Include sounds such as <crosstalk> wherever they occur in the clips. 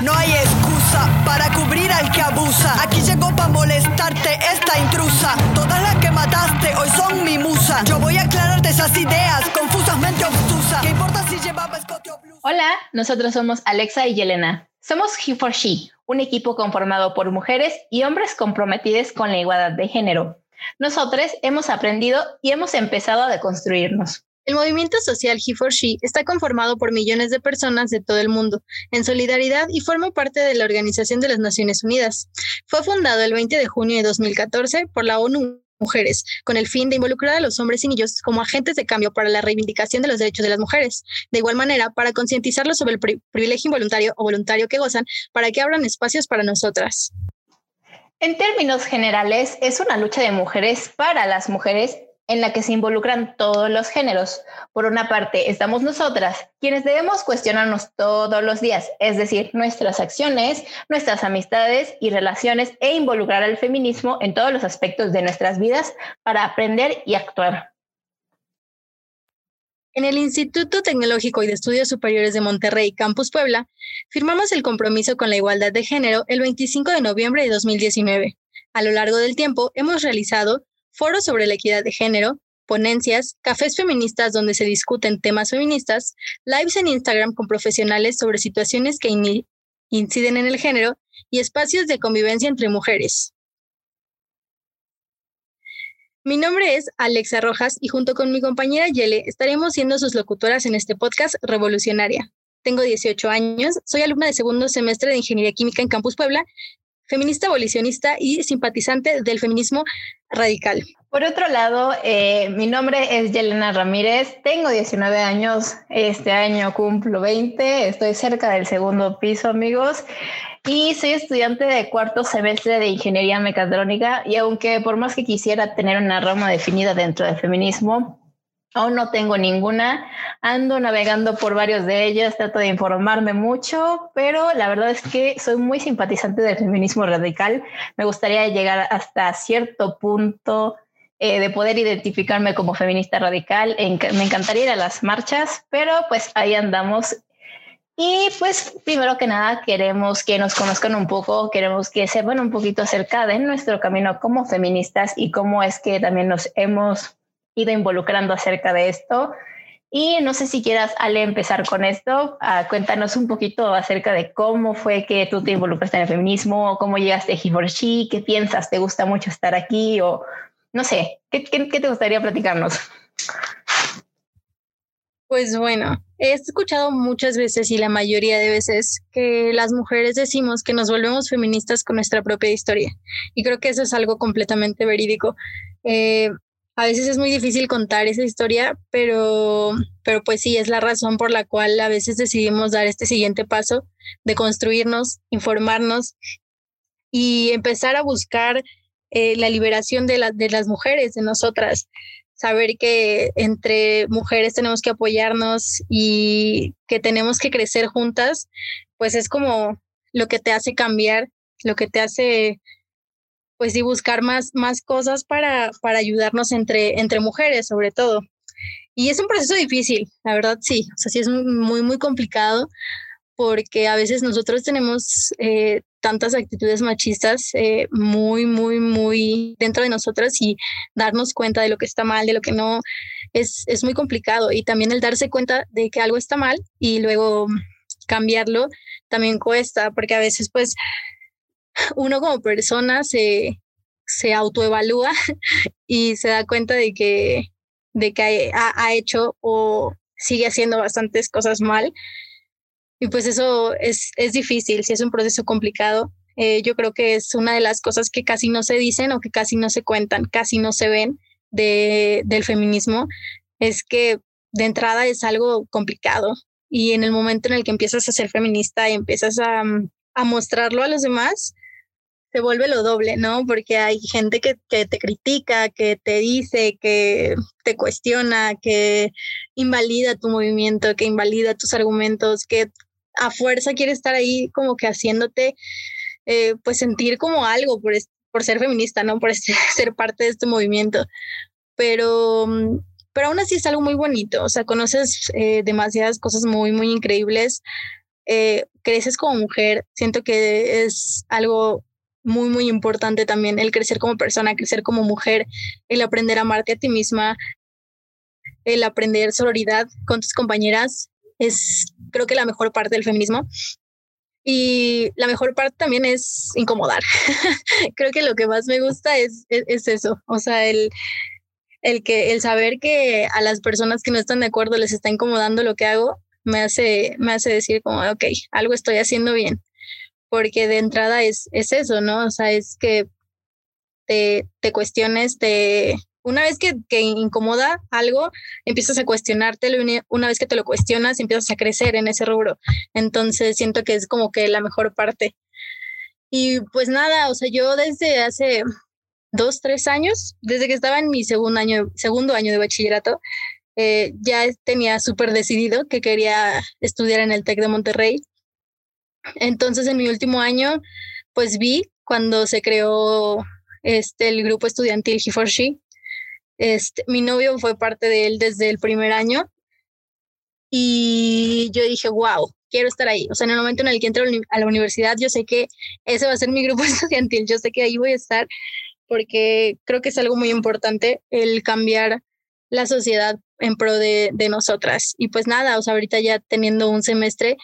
No hay excusa para cubrir al que abusa. Aquí llegó para molestarte esta intrusa. Todas las que mataste hoy son mi musa. Yo voy a aclararte esas ideas confusamente obtusas. ¿Qué importa si llevaba escote o blusa? Hola, nosotros somos Alexa y Yelena. Somos He for She, un equipo conformado por mujeres y hombres comprometidos con la igualdad de género. Nosotros hemos aprendido y hemos empezado a deconstruirnos. El movimiento social He for She está conformado por millones de personas de todo el mundo, en solidaridad y forma parte de la Organización de las Naciones Unidas. Fue fundado el 20 de junio de 2014 por la ONU Mujeres, con el fin de involucrar a los hombres y niños como agentes de cambio para la reivindicación de los derechos de las mujeres. De igual manera, para concientizarlos sobre el privilegio involuntario o voluntario que gozan, para que abran espacios para nosotras. En términos generales, es una lucha de mujeres para las mujeres en la que se involucran todos los géneros. Por una parte, estamos nosotras, quienes debemos cuestionarnos todos los días, es decir, nuestras acciones, nuestras amistades y relaciones e involucrar al feminismo en todos los aspectos de nuestras vidas para aprender y actuar. En el Instituto Tecnológico y de Estudios Superiores de Monterrey, Campus Puebla, firmamos el compromiso con la igualdad de género el 25 de noviembre de 2019. A lo largo del tiempo, hemos realizado foros sobre la equidad de género, ponencias, cafés feministas donde se discuten temas feministas, lives en Instagram con profesionales sobre situaciones que inciden en el género y espacios de convivencia entre mujeres. Mi nombre es Alexa Rojas y junto con mi compañera Yele estaremos siendo sus locutoras en este podcast Revolucionaria. Tengo 18 años, soy alumna de segundo semestre de Ingeniería Química en Campus Puebla feminista abolicionista y simpatizante del feminismo radical. Por otro lado, eh, mi nombre es Yelena Ramírez, tengo 19 años, este año cumplo 20, estoy cerca del segundo piso, amigos, y soy estudiante de cuarto semestre de Ingeniería Mecatrónica y aunque por más que quisiera tener una rama definida dentro del feminismo, Aún no tengo ninguna, ando navegando por varios de ellas, trato de informarme mucho, pero la verdad es que soy muy simpatizante del feminismo radical. Me gustaría llegar hasta cierto punto eh, de poder identificarme como feminista radical. me encantaría ir a las marchas, pero pues ahí andamos. Y pues primero que nada queremos que nos conozcan un poco, queremos que sepan un poquito acerca de nuestro camino como feministas y cómo es que también nos hemos ido involucrando acerca de esto. Y no sé si quieras, Ale, empezar con esto. Ah, cuéntanos un poquito acerca de cómo fue que tú te involucraste en el feminismo, cómo llegaste a He for She, qué piensas, te gusta mucho estar aquí o no sé, ¿qué, qué, qué te gustaría platicarnos? Pues bueno, he escuchado muchas veces y la mayoría de veces que las mujeres decimos que nos volvemos feministas con nuestra propia historia. Y creo que eso es algo completamente verídico. Eh, a veces es muy difícil contar esa historia, pero, pero pues sí, es la razón por la cual a veces decidimos dar este siguiente paso de construirnos, informarnos y empezar a buscar eh, la liberación de, de las mujeres, de nosotras. Saber que entre mujeres tenemos que apoyarnos y que tenemos que crecer juntas, pues es como lo que te hace cambiar, lo que te hace pues sí buscar más, más cosas para, para ayudarnos entre, entre mujeres, sobre todo. Y es un proceso difícil, la verdad sí, o sea, sí es muy, muy complicado porque a veces nosotros tenemos eh, tantas actitudes machistas eh, muy, muy, muy dentro de nosotras y darnos cuenta de lo que está mal, de lo que no, es, es muy complicado. Y también el darse cuenta de que algo está mal y luego cambiarlo también cuesta, porque a veces pues uno como persona se, se autoevalúa <laughs> y se da cuenta de que, de que ha, hecho o sigue haciendo bastantes cosas mal. Y pues eso es, es difícil, si es un proceso complicado. Eh, yo creo que es una de las cosas que casi no se dicen o que casi no se cuentan, casi no se ven de, del feminismo, es que de entrada es algo complicado. Y en el momento en el que empiezas a ser feminista y empiezas a, a mostrarlo a los demás, se vuelve lo doble, ¿no? Porque hay gente que, que, te critica, que te dice, que te cuestiona, que invalida tu movimiento, que invalida tus argumentos, que a fuerza quiere estar ahí como que haciéndote eh, pues sentir como algo por, por ser feminista, ¿no? Por <laughs> ser parte de este movimiento. Pero, pero aún así es algo muy bonito, o sea, conoces eh, demasiadas cosas muy, muy increíbles eh, creces como mujer, siento que es algo muy, muy importante también el crecer como persona, crecer como mujer, el aprender a amarte a ti misma, el aprender sororidad con tus compañeras, es creo que la mejor parte del feminismo. Y la mejor parte también es incomodar. <laughs> creo que lo que más me gusta es, es, eso, o sea, el, el, que, el saber que a las personas que no están de acuerdo les está incomodando lo que hago, me hace, me hace decir como, ok, algo estoy haciendo bien porque de entrada es, es eso, ¿no? O sea, es que te, te cuestiones, te, una vez que, que, incomoda algo, empiezas a cuestionártelo y una vez que te lo cuestionas, empiezas a crecer en ese rubro. Entonces siento que es como que la mejor parte. Y pues nada, o sea, yo desde hace dos, tres años, desde que estaba en mi segundo año, segundo año de bachillerato, eh, ya tenía súper decidido que quería estudiar en el TEC de Monterrey entonces, en mi último año, pues vi cuando se creó este, el grupo estudiantil He for She. Este, mi novio fue parte de él desde el primer año y yo dije, wow, quiero estar ahí. O sea, en el momento en el que entro a la universidad, yo sé que ese va a ser mi grupo <laughs> estudiantil, yo sé que ahí voy a estar porque creo que es algo muy importante el cambiar la sociedad en pro de, de nosotras. Y pues nada, o sea, ahorita ya teniendo un semestre,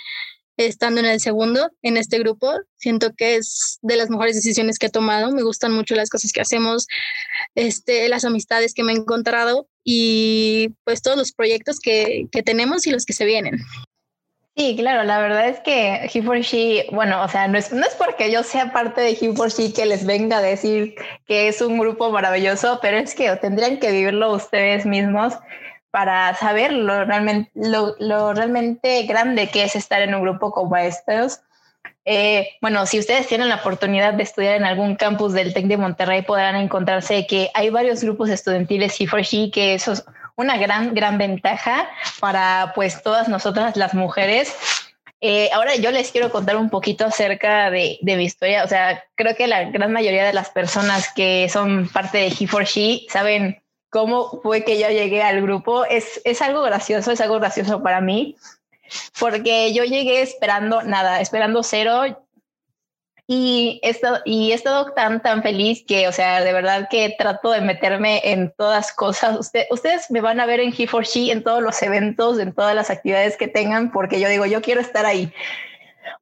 estando en el segundo en este grupo. Siento que es de las mejores decisiones que he tomado. Me gustan mucho las cosas que hacemos, este, las amistades que me he encontrado y pues todos los proyectos que, que tenemos y los que se vienen. Sí, claro, la verdad es que He for She, bueno, o sea, no es, no es porque yo sea parte de He for She que les venga a decir que es un grupo maravilloso, pero es que tendrían que vivirlo ustedes mismos para saber lo realmente, lo, realmente grande que es estar en un grupo como estos. Eh, bueno, si ustedes tienen la oportunidad de estudiar en algún campus del TEC de Monterrey, podrán encontrarse que hay varios grupos estudiantiles he for she, que eso es una gran, gran ventaja para pues todas nosotras las mujeres. Eh, ahora yo les quiero contar un poquito acerca de, de, mi historia. O sea, creo que la gran mayoría de las personas que son parte de He for She saben cómo fue que yo llegué al grupo. Es, es algo gracioso, es algo gracioso para mí, porque yo llegué esperando nada, esperando cero. Y he, estado, y he estado tan, tan feliz que, o sea, de verdad que trato de meterme en todas cosas. Usted, ustedes me van a ver en He for She, en todos los eventos, en todas las actividades que tengan, porque yo digo, yo quiero estar ahí.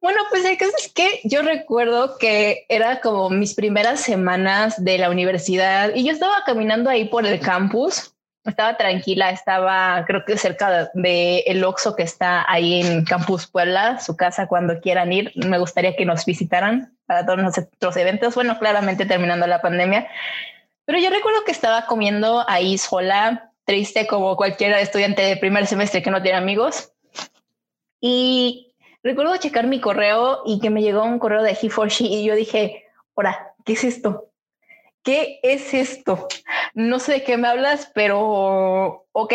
Bueno, pues el caso es que yo recuerdo que era como mis primeras semanas de la universidad y yo estaba caminando ahí por el campus, estaba tranquila, estaba creo que cerca de el Oxxo que está ahí en Campus Puebla, su casa cuando quieran ir, me gustaría que nos visitaran para todos nuestros eventos, bueno, claramente terminando la pandemia, pero yo recuerdo que estaba comiendo ahí sola, triste como cualquier estudiante de primer semestre que no tiene amigos. Y recuerdo checar mi correo y que me llegó un correo de He for She y yo dije, ahora, ¿qué es esto? ¿Qué es esto? No sé de qué me hablas, pero ok.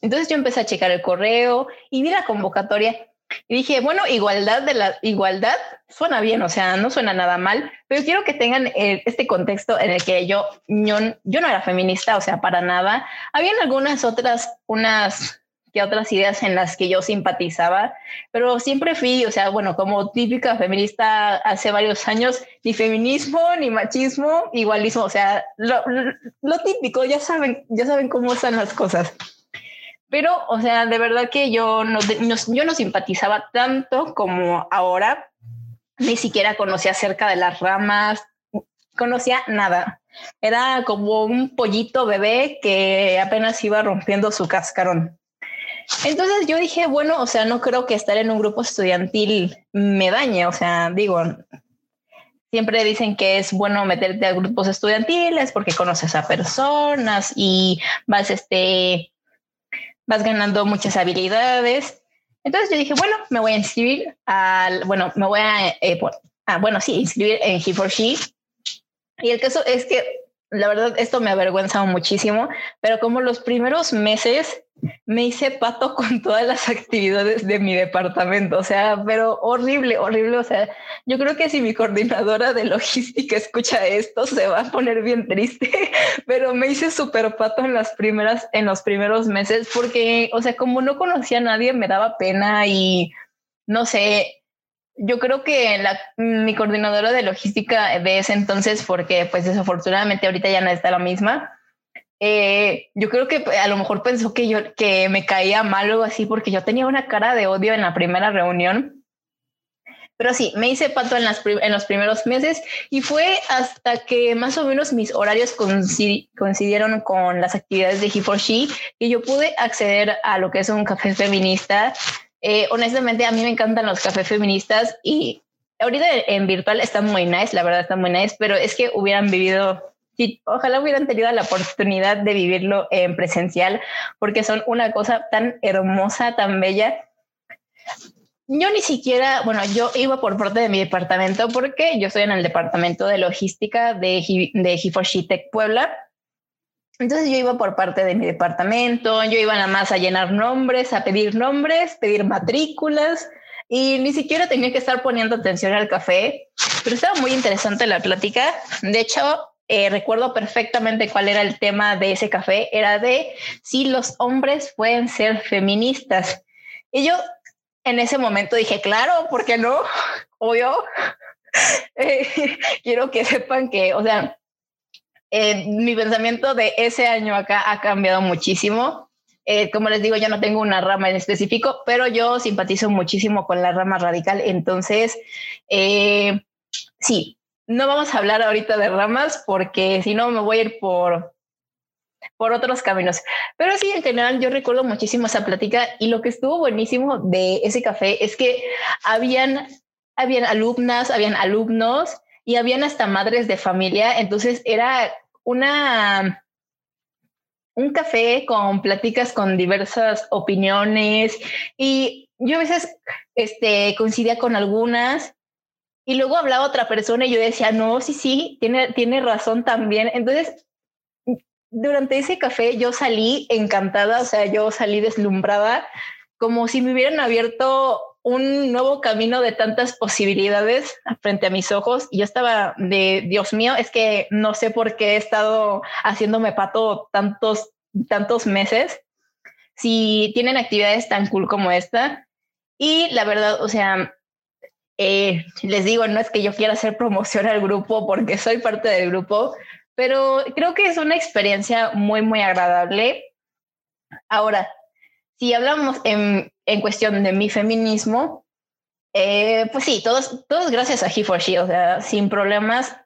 Entonces yo empecé a checar el correo y vi la convocatoria y dije, bueno, igualdad de la igualdad suena bien, o sea, no suena nada mal, pero quiero que tengan eh, este contexto en el que yo, yo, yo no era feminista, o sea, para nada. Habían algunas otras, unas que otras ideas en las que yo simpatizaba, pero siempre fui, o sea, bueno, como típica feminista hace varios años, ni feminismo, ni machismo, igualismo, o sea, lo, lo, típico, ya saben, ya saben cómo están las cosas. Pero, o sea, de verdad que yo no, yo no simpatizaba tanto como ahora, ni siquiera conocía acerca de las ramas, conocía nada. Era como un pollito bebé que apenas iba rompiendo su cascarón. Entonces yo dije, bueno, o sea, no creo que estar en un grupo estudiantil me dañe, o sea, digo, siempre dicen que es bueno meterte a grupos estudiantiles porque conoces a personas y vas, este, vas ganando muchas habilidades. Entonces yo dije, bueno, me voy a inscribir al, bueno, me voy a, eh, ah, bueno, sí, inscribir en He for She. Y el caso es que, la verdad, esto me avergüenza muchísimo, pero como los primeros meses me hice pato con todas las actividades de mi departamento, o sea, pero horrible, horrible, o sea, yo creo que si mi coordinadora de logística escucha esto, se va a poner bien triste, <laughs> pero me hice súper pato en las primeras, en los primeros meses, porque, o sea, como no conocía a nadie, me daba pena y, no sé, yo creo que la, mi coordinadora de logística de ese entonces, porque pues desafortunadamente ahorita ya no está la misma, eh, yo creo que a lo mejor pensó que yo que me caía mal o así porque yo tenía una cara de odio en la primera reunión. Pero sí, me hice pato en, las en los primeros meses y fue hasta que más o menos mis horarios coincidieron con las actividades de He4She que yo pude acceder a lo que es un café feminista eh, honestamente, a mí me encantan los cafés feministas y ahorita en virtual están muy nice, la verdad están muy nice, pero es que hubieran vivido, ojalá hubieran tenido la oportunidad de vivirlo en presencial, porque son una cosa tan hermosa, tan bella. Yo ni siquiera, bueno, yo iba por parte de mi departamento porque yo estoy en el departamento de logística de, de Tech Puebla entonces yo iba por parte de mi departamento, yo iba nada más a llenar nombres, a pedir nombres, pedir matrículas y ni siquiera tenía que estar poniendo atención al café, pero estaba muy interesante la plática. De hecho, eh, recuerdo perfectamente cuál era el tema de ese café, era de si los hombres pueden ser feministas. Y yo en ese momento dije, claro, ¿por qué no? <laughs> Obvio. <laughs> Eh, <laughs> quiero que sepan que, o sea, eh, mi pensamiento de ese año acá ha cambiado muchísimo. Eh, como les digo, yo no tengo una rama en específico, pero yo simpatizo muchísimo con la rama radical. Entonces, eh, sí, no vamos a hablar ahorita de ramas porque si no me voy a ir por, por otros caminos. Pero sí, en general, yo recuerdo muchísimo esa plática y lo que estuvo buenísimo de ese café es que habían, habían alumnas, habían alumnos y habían hasta madres de familia. Entonces era una un café con pláticas con diversas opiniones y yo a veces este, coincidía con algunas y luego hablaba otra persona y yo decía, no, sí, sí, tiene, tiene razón también. Entonces, durante ese café yo salí encantada, o sea, yo salí deslumbrada, como si me hubieran abierto un nuevo camino de tantas posibilidades frente a mis ojos. Y yo estaba de, Dios mío, es que no sé por qué he estado haciéndome pato tantos, tantos meses. Si tienen actividades tan cool como esta. Y la verdad, o sea, eh, les digo, no es que yo quiera hacer promoción al grupo porque soy parte del grupo, pero creo que es una experiencia muy, muy agradable. Ahora, si hablamos en, en cuestión de mi feminismo, eh, pues sí, todos, todos gracias a He4She, o sea, sin problemas.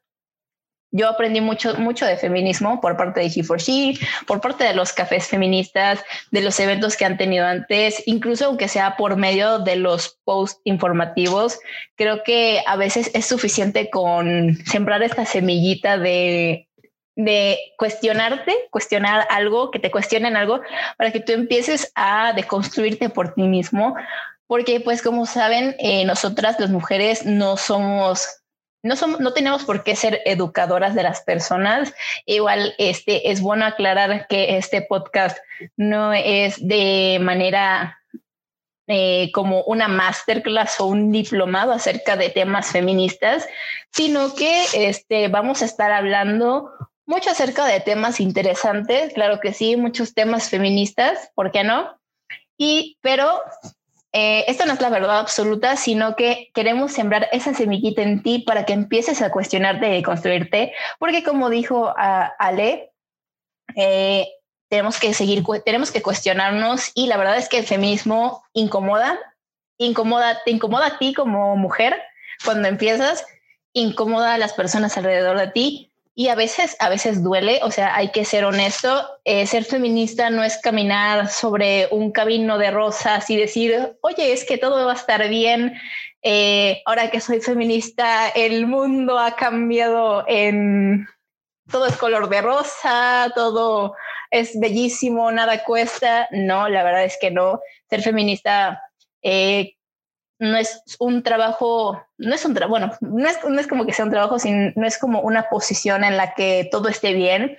Yo aprendí mucho, mucho de feminismo por parte de He4She, por parte de los cafés feministas, de los eventos que han tenido antes, incluso aunque sea por medio de los posts informativos, creo que a veces es suficiente con sembrar esta semillita de de cuestionarte, cuestionar algo, que te cuestionen algo, para que tú empieces a deconstruirte por ti mismo, porque pues como saben, eh, nosotras las mujeres no somos no, no tenemos por qué ser educadoras de las personas. Igual este, es bueno aclarar que este podcast no es de manera eh, como una masterclass o un diplomado acerca de temas feministas, sino que este, vamos a estar hablando mucho acerca de temas interesantes, claro que sí, muchos temas feministas, ¿por qué no? Y, pero eh, esto no es la verdad absoluta, sino que queremos sembrar esa semillita en ti para que empieces a cuestionarte y construirte, porque como dijo Ale, eh, tenemos que seguir, tenemos que cuestionarnos y la verdad es que el feminismo incomoda, incomoda, te incomoda a ti como mujer cuando empiezas, incomoda a las personas alrededor de ti, y a veces, a veces duele, o sea, hay que ser honesto, eh, ser feminista no es caminar sobre un camino de rosas y decir, oye, es que todo va a estar bien, eh, ahora que soy feminista, el mundo ha cambiado en, todo es color de rosa, todo es bellísimo, nada cuesta, no, la verdad es que no, ser feminista eh, no es un trabajo, no es un trabajo, bueno, no es, no es como que sea un trabajo, sino, no es como una posición en la que todo esté bien.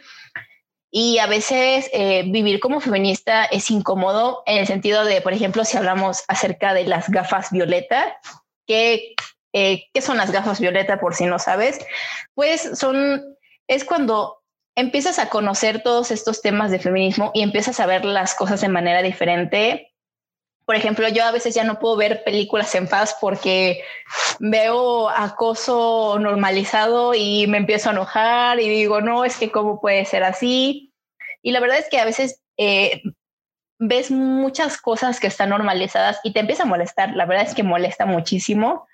Y a veces eh, vivir como feminista es incómodo en el sentido de, por ejemplo, si hablamos acerca de las gafas violeta, que, eh, ¿qué son las gafas violeta por si no sabes? Pues son, es cuando empiezas a conocer todos estos temas de feminismo y empiezas a ver las cosas de manera diferente Por ejemplo, yo a veces ya no puedo ver películas en paz porque veo acoso normalizado y me empiezo a enojar y digo, no, es que cómo puede ser así. Y la verdad es que a veces eh, ves muchas cosas que están normalizadas y te empieza a molestar. La verdad es que molesta muchísimo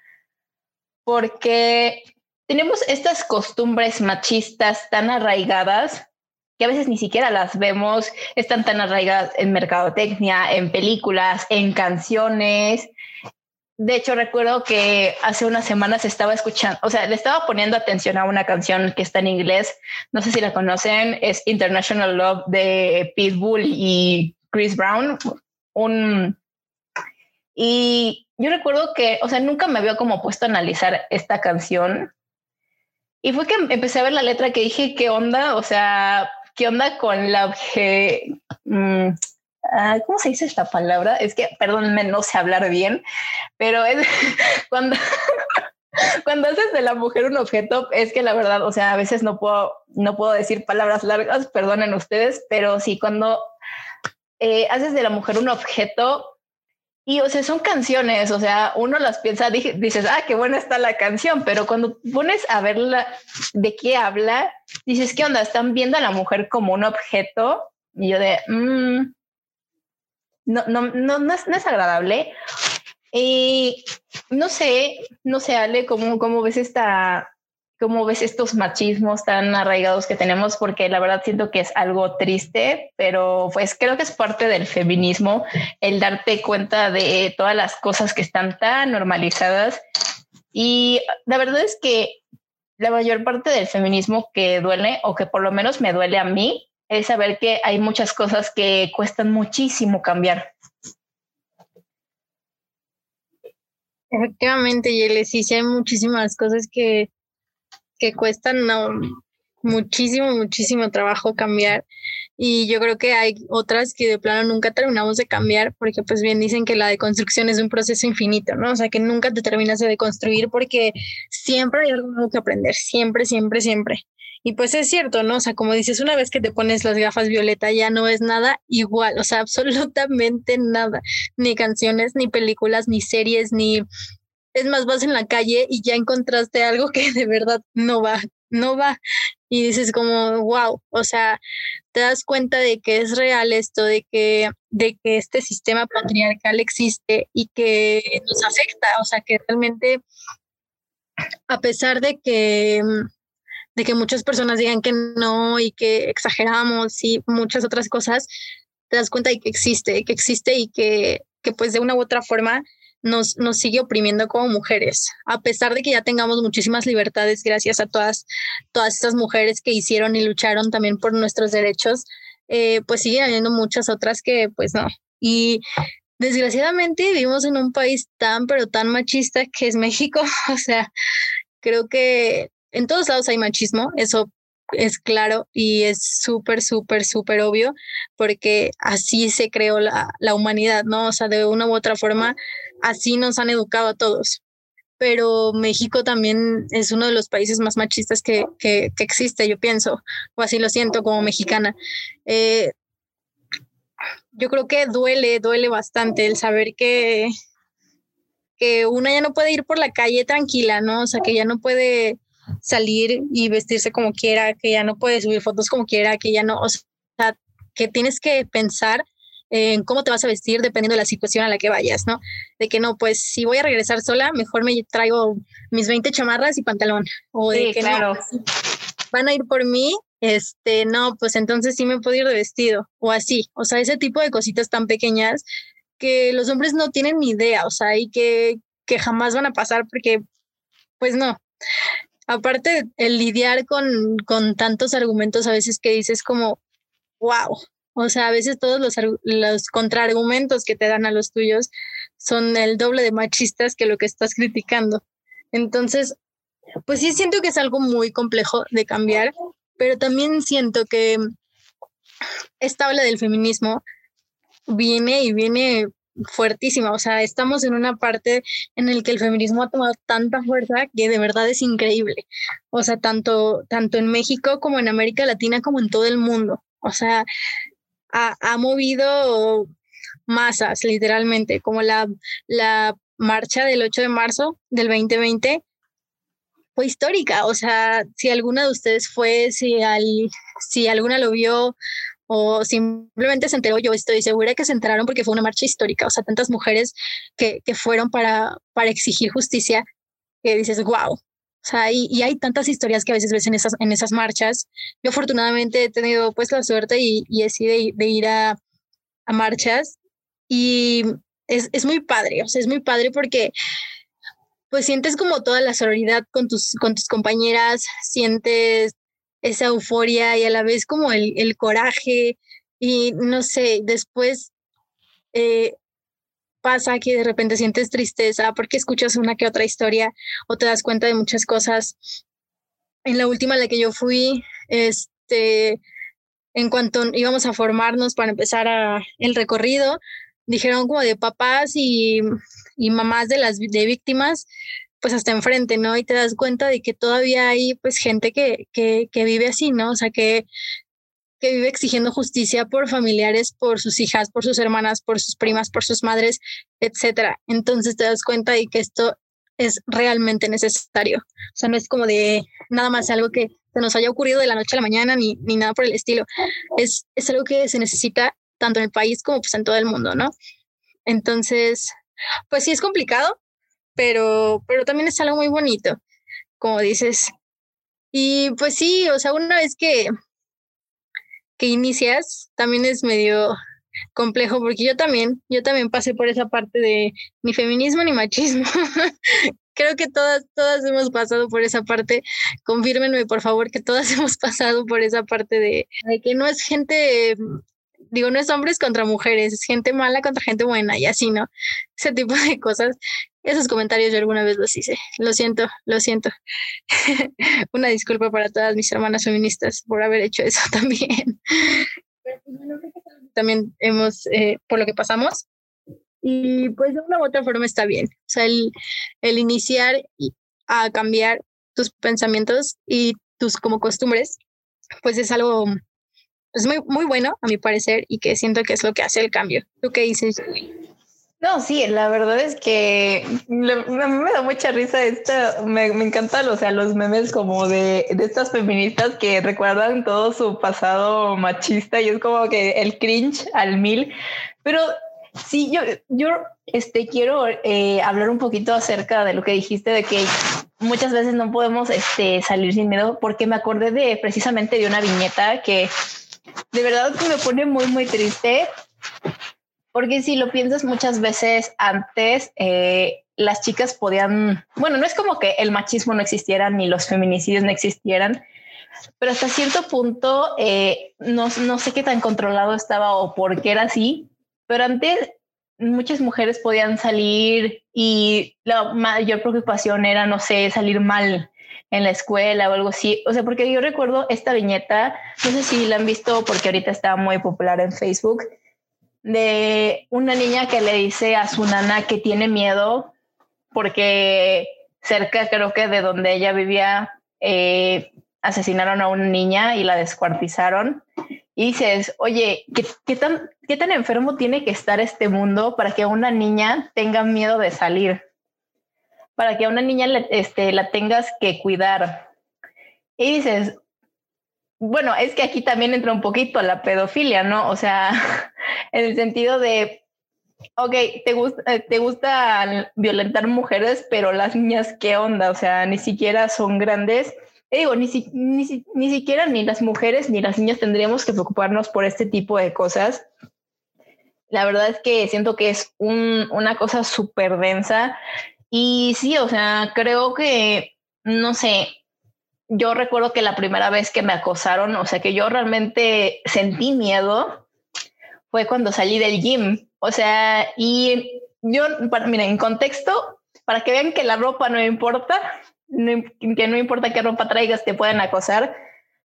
porque tenemos estas costumbres machistas tan arraigadas que a veces ni siquiera las vemos, están tan arraigadas en mercadotecnia, en películas, en canciones. De hecho, recuerdo que hace unas semanas estaba escuchando, o sea, le estaba poniendo atención a una canción que está en inglés, no sé si la conocen, es International Love de Pitbull y Chris Brown. Un, y yo recuerdo que, o sea, nunca me había como puesto a analizar esta canción. Y fue que empecé a ver la letra que dije, ¿qué onda? O sea, ¿Qué onda con la obje... Mm, ¿Cómo se dice esta palabra? Es que, perdónenme, no sé hablar bien, pero es <laughs> cuando, <laughs> cuando haces de la mujer un objeto, es que la verdad, o sea, a veces no puedo, no puedo decir palabras largas, perdonen ustedes, pero sí, cuando eh, haces de la mujer un objeto, y, o sea, son canciones, o sea, uno las piensa, dices, ah, qué buena está la canción, pero cuando pones a verla de qué habla, dices, ¿qué onda? Están viendo a la mujer como un objeto. Y yo de, mm, no, no, no, no, es, no es agradable. Y no sé, no sé, Ale, ¿cómo, cómo ves esta, cómo ves estos machismos tan arraigados que tenemos, porque la verdad siento que es algo triste, pero pues creo que es parte del feminismo el darte cuenta de todas las cosas que están tan normalizadas. Y la verdad es que la mayor parte del feminismo que duele, o que por lo menos me duele a mí, es saber que hay muchas cosas que cuestan muchísimo cambiar. Efectivamente, Yele, sí, sí hay muchísimas cosas que, que cuestan muchísimo, muchísimo trabajo cambiar. Y yo creo que hay otras que de plano nunca terminamos de cambiar, porque pues bien dicen que la deconstrucción es un proceso infinito, ¿no? O sea, que nunca te terminas de deconstruir porque siempre hay algo nuevo que aprender, siempre, siempre, siempre. Y pues es cierto, ¿no? O sea, como dices, una vez que te pones las gafas violeta ya no es nada igual, o sea, <laughs> absolutamente nada, ni canciones, ni películas, ni series, ni es más, vas en la calle y ya encontraste algo que de verdad no va, no va. Y dices como, wow, o sea, te das cuenta de que es real esto, de que, de que este sistema patriarcal existe y que nos afecta, o sea, que realmente, a pesar de que de que muchas personas digan que no y que exageramos y muchas otras cosas, te das cuenta de que existe, que existe y que, que pues de una u otra forma nos, nos sigue oprimiendo como mujeres, a pesar de que ya tengamos muchísimas libertades gracias a todas, todas estas mujeres que hicieron y lucharon también por nuestros derechos, eh, pues sigue habiendo muchas otras que pues no. Y desgraciadamente vivimos en un país tan, pero tan machista que es México. <laughs> O sea, creo que en todos lados hay machismo, eso es claro y es súper, súper, súper obvio, porque así se creó la, la, humanidad, ¿no? O sea, de una u otra forma, así nos han educado a todos. Pero México también es uno de los países más machistas que, que, existe, yo pienso, o así lo siento como mexicana. Eh, yo creo que duele, duele bastante el saber que, que una ya no puede ir por la calle tranquila, ¿no? O sea, que ya no puede salir y vestirse como quiera, que ya no puede subir fotos como quiera, que ya no, o sea, que tienes que pensar en cómo te vas a vestir dependiendo de la situación a la que vayas, ¿no? De que no, pues si voy a regresar sola, mejor me traigo mis 20 chamarras y pantalón. O de que claro. no, van a ir por mí, este, no, pues entonces sí me puedo ir de vestido o así. O sea, ese tipo de cositas tan pequeñas que los hombres no tienen ni idea, o sea, y que, que jamás van a pasar porque, pues no. Aparte, el lidiar con, con tantos argumentos a veces que dices como, wow, o sea, a veces todos los, los contraargumentos que te dan a los tuyos son el doble de machistas que lo que estás <laughs> criticando. Entonces, pues sí siento que es algo muy complejo de cambiar, pero también siento que esta ola del feminismo viene y viene fuertísima, o sea, estamos en una parte en el que el feminismo ha tomado tanta fuerza que de verdad es increíble, o sea, tanto, tanto en México como en América Latina como en todo el mundo, o sea, ha, ha movido masas, literalmente, como la, la marcha del 8 de marzo del 2020 fue histórica. O sea, si alguna de ustedes fue, si, al, si alguna lo vio o simplemente se enteró, yo estoy segura que se enteraron porque fue una marcha histórica. O sea, tantas mujeres que, que fueron para, para exigir justicia que dices, wow. O sea, y, y, hay tantas historias que a veces ves en esas, en esas marchas. Yo afortunadamente he tenido pues la suerte y, y así de, de ir a, a marchas y es, es muy padre, o sea, es muy padre porque pues sientes como toda la sororidad con tus, con tus compañeras, sientes esa euforia y a la vez como el, el coraje y no sé, después eh, pasa que de repente sientes tristeza porque escuchas una que otra historia o te das cuenta de muchas cosas. En la última en la que yo fui, este, en cuanto íbamos a formarnos para empezar el recorrido, dijeron como de papás y, y mamás de las de víctimas, pues hasta enfrente, ¿no? Y te das cuenta de que todavía hay pues gente que, que, que vive así, ¿no? O sea, que, que vive exigiendo justicia por familiares, por sus hijas, por sus hermanas, por sus primas, por sus madres, etcétera. Entonces te das cuenta de que esto es realmente necesario. O sea, no es como de nada más algo que se nos haya ocurrido de la noche a la mañana ni, ni nada por el estilo. Es, es algo que se necesita tanto en el país como pues en todo el mundo, ¿no? Entonces, pues sí es complicado, pero, pero también es algo muy bonito, como dices. Y pues sí, o sea, una vez que, que inicias, también es medio complejo, porque yo también, yo también pasé por esa parte de ni feminismo ni machismo. <laughs> Creo que todas, todas hemos pasado por esa parte. Confírmenme, por favor, que todas <laughs> hemos pasado por esa parte de, de que no es gente digo, no es hombres contra mujeres, es gente mala contra gente buena y así, ¿no? Ese tipo de cosas. Esos comentarios yo alguna vez los hice. Lo siento, lo siento. <laughs> Una disculpa para todas mis hermanas feministas por haber hecho eso <laughs> también. también hemos, eh, por lo que pasamos. Y pues de una u otra forma está bien. O sea, el, el iniciar a cambiar tus pensamientos y tus como costumbres, pues es algo es muy, muy bueno, a mi parecer, y que siento que es lo que hace el cambio. ¿Tú qué dices? No, sí, la verdad es que a mí me da mucha risa esta, me, me encantan o sea, los memes como de, de, estas feministas que recuerdan todo su pasado machista y es como que el cringe al mil, pero sí, yo, yo este, quiero eh, hablar un poquito acerca de lo que dijiste de que muchas veces no podemos este, salir sin miedo porque me acordé de precisamente de una viñeta que de verdad me pone muy, muy triste, porque si lo piensas muchas veces antes, eh, las chicas podían, bueno, no es como que el machismo no existiera ni los feminicidios no existieran, pero hasta cierto punto eh, no, no sé qué tan controlado estaba o por qué era así, pero antes muchas mujeres podían salir y la mayor preocupación era, no sé, salir mal en la escuela o algo así. O sea, porque yo recuerdo esta viñeta, no sé si la han visto porque ahorita está muy popular en Facebook, de una niña que le dice a su nana que tiene miedo porque cerca creo que de donde ella vivía eh, asesinaron a una niña y la descuartizaron. Y dices, oye, ¿qué, ¿qué, tan, ¿qué tan enfermo tiene que estar este mundo para que una niña tenga miedo de salir? para que a una niña este, la tengas que cuidar. Y dices, bueno, es que aquí también entra un poquito la pedofilia, ¿no? O sea, <laughs> en el sentido de, ok, te gusta, eh, te gusta violentar mujeres, pero las niñas, ¿qué onda? O sea, ni siquiera son grandes. Y digo, ni, ni, ni siquiera ni las mujeres ni las niñas tendríamos que preocuparnos por este tipo de cosas. La verdad es que siento que es un, una cosa súper densa y sí, o sea, creo que, no sé, yo recuerdo que la primera vez que me acosaron, o sea, que yo realmente sentí miedo, fue cuando salí del gym. O sea, y yo, para, miren, en contexto, para que vean que la ropa no importa, que no importa qué ropa traigas, te pueden acosar.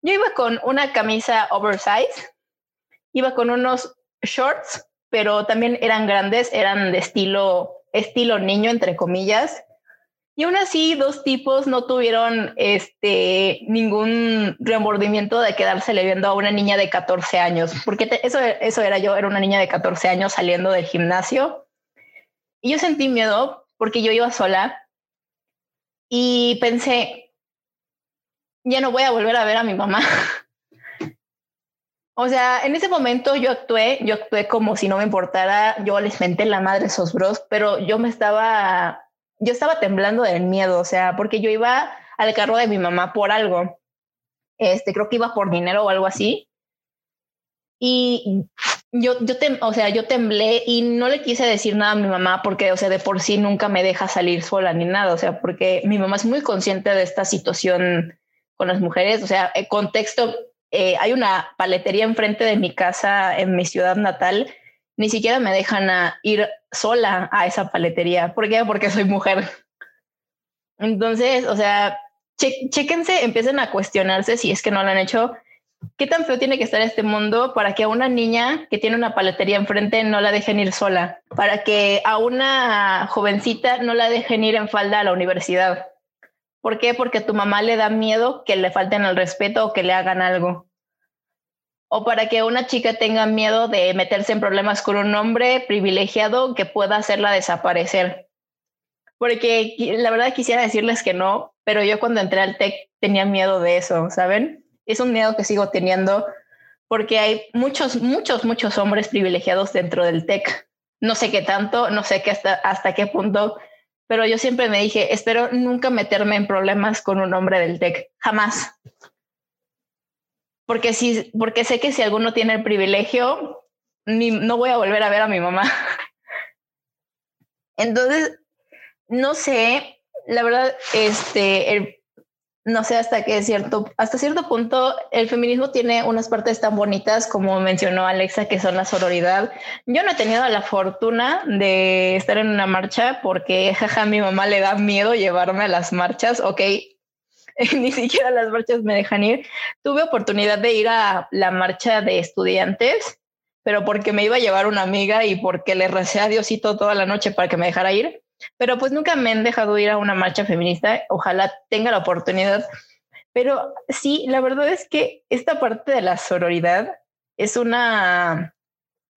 Yo iba con una camisa oversize, iba con unos shorts, pero también eran grandes, eran de estilo estilo niño, entre comillas. Y aún así, dos tipos no tuvieron este, ningún remordimiento de quedársele viendo a una niña de 14 años, porque eso, eso era yo, era una niña de 14 años saliendo del gimnasio. Y yo sentí miedo porque yo iba sola y pensé, ya no voy a volver a ver a mi mamá. <laughs> o sea, en ese momento yo actué, yo actué como si no me importara, yo les menté la madre a esos bros, pero yo me estaba yo estaba temblando del miedo, o sea, porque yo iba al carro de mi mamá por algo. Este, creo que iba por dinero o algo así. Y yo, yo, o sea, yo temblé y no le quise decir nada a mi mamá porque, o sea, de por sí nunca me deja salir sola ni nada, o sea, porque mi mamá es muy consciente de esta situación con las mujeres, o sea, el contexto, eh, hay una paletería enfrente de mi casa en mi ciudad natal ni siquiera me dejan ir sola a esa paletería. ¿Por qué? Porque soy mujer. Entonces, o sea, chequense, empiecen a cuestionarse si es que no lo han hecho. ¿Qué tan feo tiene que estar este mundo para que a una niña que tiene una paletería enfrente no la dejen ir sola? Para que a una jovencita no la dejen ir en falda a la universidad. ¿Por qué? Porque a tu mamá le da miedo que le falten el respeto o que le hagan algo o para que una chica tenga miedo de meterse en problemas con un hombre privilegiado que pueda hacerla desaparecer. Porque la verdad quisiera decirles que no, pero yo cuando entré al TEC tenía miedo de eso, ¿saben? Es un miedo que sigo teniendo porque hay muchos, muchos, muchos hombres privilegiados dentro del TEC. No sé qué tanto, no sé qué hasta, hasta qué punto, pero yo siempre me dije, espero nunca meterme en problemas con un hombre del TEC, jamás porque, si, porque sé que si alguno tiene el privilegio, ni, no voy a volver a ver a mi mamá. <laughs> Entonces, no sé, la verdad, este, no sé hasta qué cierto, hasta cierto punto el feminismo tiene unas partes tan bonitas como mencionó Alexa, que son la sororidad. Yo no he tenido la fortuna de estar en una marcha porque jaja, mi mamá le da miedo llevarme a las marchas. Ok, <laughs> ni siquiera las marchas me dejan ir. Tuve oportunidad de ir a la marcha de estudiantes, pero porque me iba a llevar una amiga y porque le recé a Diosito toda la noche para que me dejara ir. Pero pues nunca me han dejado ir a una marcha feminista. Ojalá tenga la oportunidad. Pero sí, la verdad es que esta parte de la sororidad es una,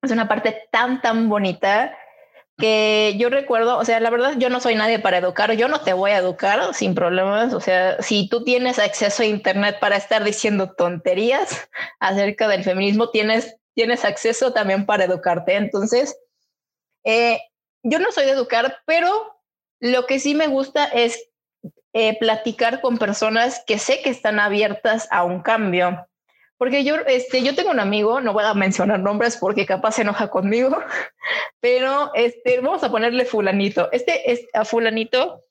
es una parte tan, tan bonita que yo recuerdo, o sea, la verdad yo no soy nadie para educar, yo no te voy a educar sin problemas, o sea, si tú tienes acceso a internet para estar diciendo tonterías acerca del feminismo, tienes, tienes acceso también para educarte. Entonces, eh, yo no soy de educar, pero lo que sí me gusta es eh, platicar con personas que sé que están abiertas a un cambio. Porque yo, este, yo tengo un amigo, no voy a mencionar nombres porque capaz se enoja conmigo, <laughs> pero este, vamos a ponerle fulanito. Este es a fulanito.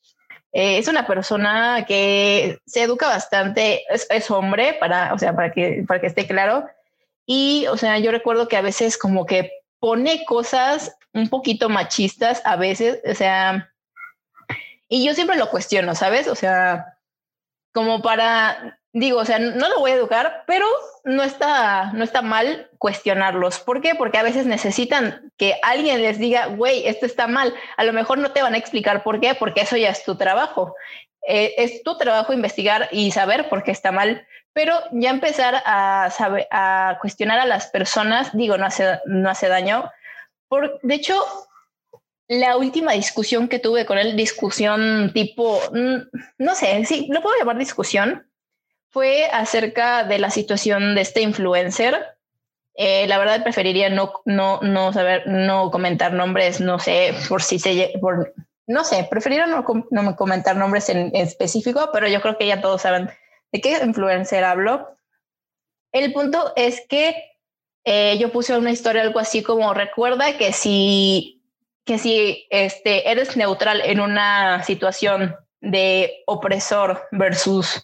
Eh, es una persona que se educa bastante, es, hombre, para, o sea, para que, para que esté claro. Y, o sea, yo recuerdo que a veces como que pone cosas un poquito machistas a veces, o sea, y yo siempre lo cuestiono, ¿sabes? O sea, como para, digo, o sea, no lo voy a educar, pero no está, no está mal cuestionarlos. ¿Por qué? Porque a veces necesitan que alguien les diga, güey, esto está mal. A lo mejor no te van a explicar por qué, porque eso ya es tu trabajo. Eh, es tu trabajo investigar y saber por qué está mal, pero ya empezar a, saber, a cuestionar a las personas, digo, no hace, no hace daño. Por, de hecho, la última discusión que tuve con él, discusión tipo, mm, no sé, sí, lo puedo llamar discusión, fue acerca de la situación de este influencer. Eh, la verdad preferiría no, no, no saber, no comentar nombres, no sé, por si se, por, no sé, preferiría no, no comentar nombres en, específico, pero yo creo que ya todos saben de qué influencer hablo. El punto es que eh, yo puse una historia algo así como recuerda que si que si este, eres neutral en una situación de opresor versus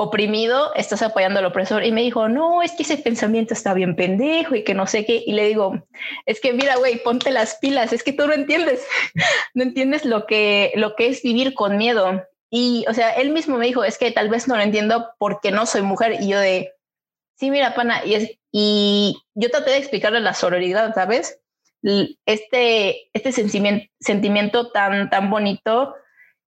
oprimido, estás apoyando al opresor. Y me dijo, no, es que ese pensamiento está bien pendejo y que no sé qué. Y le digo, es que mira, güey, ponte las pilas, es que tú no entiendes, <laughs> no entiendes lo que, lo que es vivir con miedo. Y, o sea, él mismo me dijo, es que tal vez no lo entiendo porque no soy mujer. Y yo de, sí, mira, pana, y, es, y yo traté de explicarle la sororidad, ¿sabes? Este, este sentimiento, sentimiento tan, tan bonito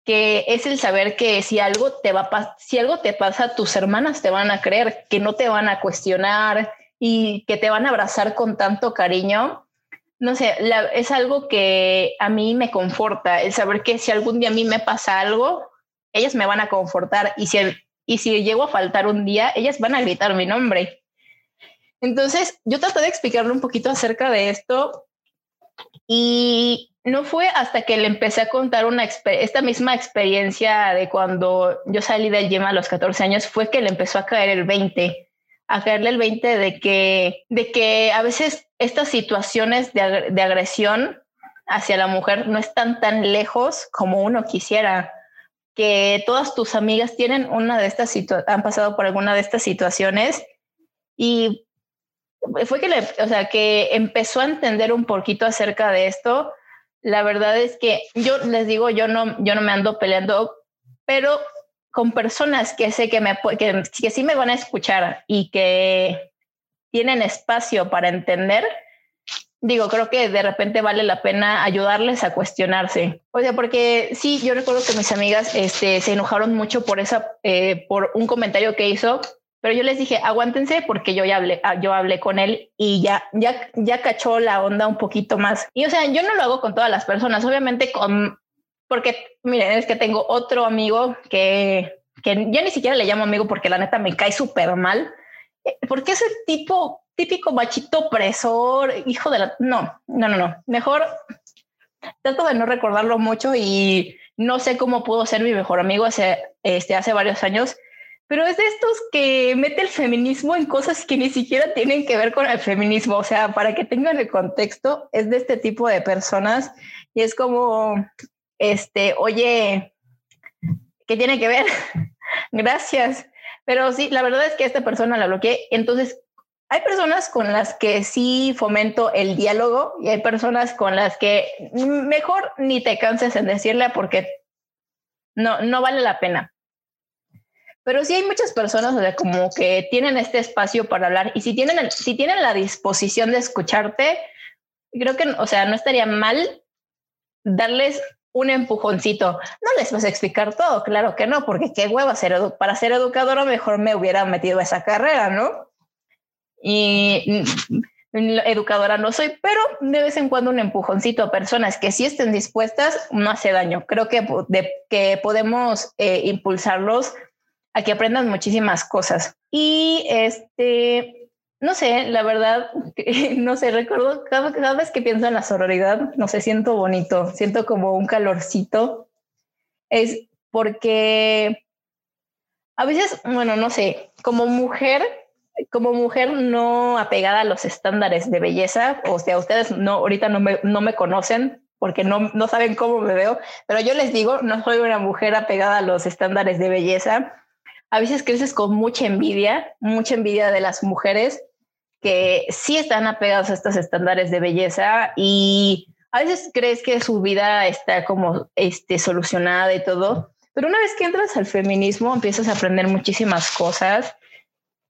que es el saber que si algo te va a si algo te pasa, tus hermanas te van a creer, que no te van a cuestionar y que te van a abrazar con tanto cariño. No sé, es algo que a mí me conforta, el saber que si algún día a mí me pasa algo, ellas me van a confortar y si, y si llego a faltar un día, ellas van a gritar mi nombre. Entonces, yo traté de explicarle un poquito acerca de esto y no fue hasta que le empecé a contar esta misma experiencia de cuando yo salí del gym a los 14 años, fue que le empezó a caer el 20, a caerle el 20 de que, de que a veces estas situaciones de, de agresión hacia la mujer no están tan lejos como uno quisiera que todas tus amigas tienen una de estas han pasado por alguna de estas situaciones y fue que le, o sea, que empezó a entender un poquito acerca de esto. La verdad es que yo les digo, yo no, yo no me ando peleando, pero con personas que sé que, me, que, que sí me van a escuchar y que tienen espacio para entender, digo, creo que de repente vale la pena ayudarles a cuestionarse. O sea, porque sí, yo recuerdo que mis amigas este, se enojaron mucho por esa, eh, por un comentario que hizo pero yo les dije, aguántense porque yo ya hablé, ah, yo hablé con él y ya, ya, ya cachó la onda un poquito más. Y o sea, yo no lo hago con todas las personas, obviamente con, porque miren, es que tengo otro amigo que, que ya ni siquiera le llamo amigo porque la neta me cae súper mal, eh, porque ese tipo típico machito opresor, hijo de la... No, no, no, no. Mejor trato de no recordarlo mucho y no sé cómo pudo ser mi mejor amigo hace, este, hace varios años pero es de estos que mete el feminismo en cosas que ni siquiera tienen que ver con el feminismo. O sea, para que tengan el contexto, es de este tipo de personas y es como, este, oye, ¿qué tiene que ver? <laughs> Gracias. Pero sí, la verdad es que esta persona la bloqueé. Entonces, hay personas con las que sí fomento el diálogo y hay personas con las que mejor ni te canses en decirle porque no, no vale la pena. Pero sí hay muchas personas o como que tienen este espacio para hablar y si tienen, si tienen la disposición de escucharte, creo que, o sea, no estaría mal darles un empujoncito. No les vas a explicar todo, claro que no, porque qué hueva ser para ser educadora mejor me hubiera metido a esa carrera, ¿no? Y educadora no soy, pero de vez en cuando un empujoncito a personas que sí estén dispuestas no hace daño. Creo que, de, que podemos eh, impulsarlos a que aprendan muchísimas cosas. Y este, no sé, la verdad, <laughs> no sé, recuerdo cada, vez que pienso en la sororidad, no sé, siento bonito, siento como un calorcito. Es porque a veces, bueno, no sé, como mujer, como mujer no apegada a los estándares de belleza, o sea, ustedes no, ahorita no me, no me conocen porque no, no saben cómo me veo, pero yo les digo, no soy una mujer apegada a los estándares de belleza a veces creces con mucha envidia, mucha envidia de las mujeres que sí están apegadas a estos estándares de belleza y a veces crees que su vida está como este, solucionada y todo, pero una vez que entras al feminismo empiezas a aprender muchísimas cosas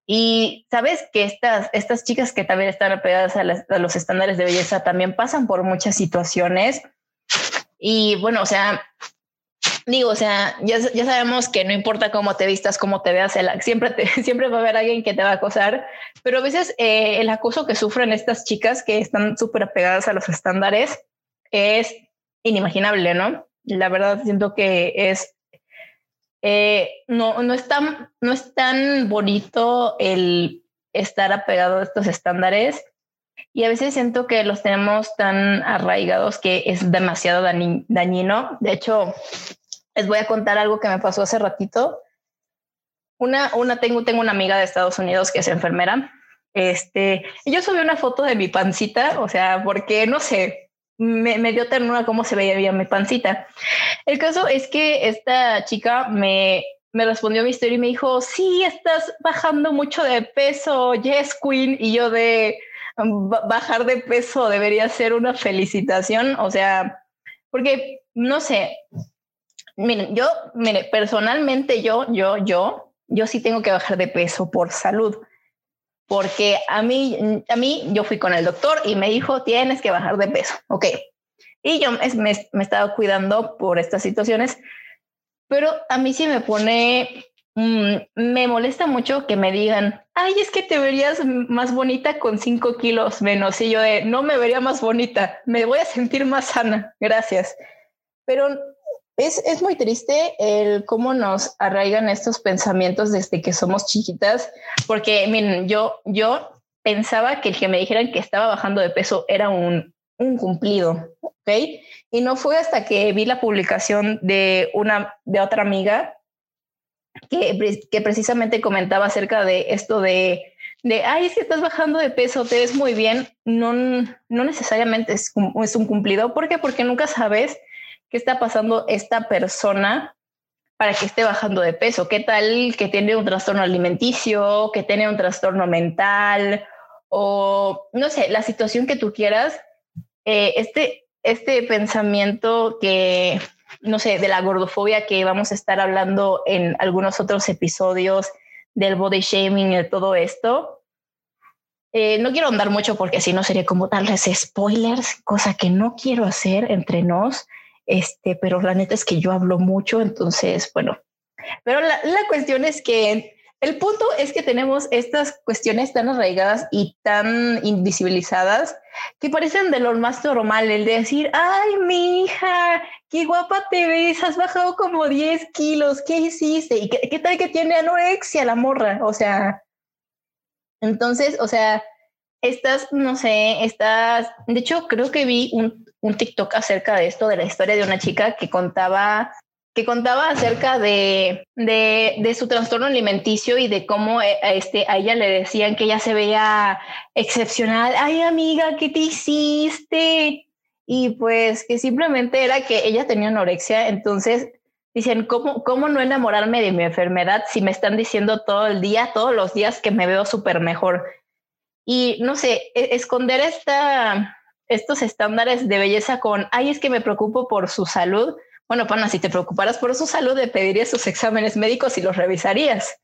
y sabes que estas, estas chicas que también están apegadas a, a los estándares de belleza también pasan por muchas situaciones y bueno, o sea, digo, o sea, ya, ya, sabemos que no importa cómo te vistas, cómo te veas, siempre, <laughs> siempre va a haber alguien que te va a acosar, pero a veces eh, el acoso que sufren estas chicas que están súper apegadas a los estándares es inimaginable, ¿no? La verdad siento que es, eh, no, no, es tan, no es tan bonito el estar apegado a estos estándares y a veces siento que los tenemos tan arraigados que es demasiado dañino. De hecho, les voy a contar algo que me pasó hace ratito. Una, una tengo, tengo una amiga de Estados Unidos que es enfermera. Este, y yo subí una foto de mi pancita, o sea, porque no sé, me, me dio ternura cómo se veía bien mi pancita. El caso es que esta chica me, me respondió a mi historia y me dijo, sí, estás bajando mucho de peso, yes, queen. Y yo de bajar de peso debería ser una felicitación, o sea, porque no sé, miren, yo, mire, personalmente yo, yo, yo, yo sí tengo que bajar de peso por salud. Porque a mí, a mí, yo fui con el doctor y me dijo, tienes que bajar de peso. Ok. Y yo me, me, estaba cuidando por estas situaciones. pero a mí sí me pone, mm, me molesta mucho que me digan, ay, es que te verías más bonita con cinco kilos menos. Y yo de, no me vería más bonita, me voy a sentir más sana, gracias. Pero es, es, muy triste el cómo nos arraigan estos pensamientos desde que somos chiquitas, porque miren, yo, yo pensaba que el que me dijeran que estaba bajando de peso era un, un cumplido, ¿ok? Y no fue hasta que vi la publicación de una, de otra amiga que, que precisamente comentaba acerca de esto de, de, ay, es que estás bajando de peso, te ves muy bien, no, no necesariamente es, es un cumplido. ¿Por qué? Porque nunca sabes qué está pasando esta persona para que esté bajando de peso. ¿Qué tal que tiene un trastorno alimenticio, que tiene un trastorno mental o no sé, la situación que tú quieras? Eh, este, este pensamiento que, no sé, de la gordofobia que vamos a estar hablando en algunos otros episodios del body shaming y todo esto. Eh, no quiero andar mucho porque si no sería como darles spoilers, cosa que no quiero hacer entre nos. Este, pero la neta es que yo hablo mucho, entonces, bueno. Pero la, la cuestión es que el punto es que tenemos estas cuestiones tan arraigadas y tan invisibilizadas que parecen de lo más normal, el de decir, ay, mi hija, qué guapa te ves, has bajado como 10 kilos, ¿qué hiciste? ¿Y qué, qué tal que tiene anorexia la morra? O sea, entonces, o sea, estas, no sé, estas, de hecho, creo que vi un, un TikTok acerca de esto, de la historia de una chica que contaba que contaba acerca de, de, de, su trastorno alimenticio y de cómo eh, a, este, a ella le decían que ella se veía excepcional. Ay, amiga, ¿qué te hiciste? Y pues que simplemente era que ella tenía anorexia. Entonces dicen, ¿cómo, ¿cómo no enamorarme de mi enfermedad si me están diciendo todo el día, todos los días que me veo súper mejor? Y no sé, e, esconder esta, estos estándares de belleza con, ay, es que me preocupo por su salud bueno, Pana, si te preocuparas por su salud, le pedirías sus exámenes médicos y los revisarías.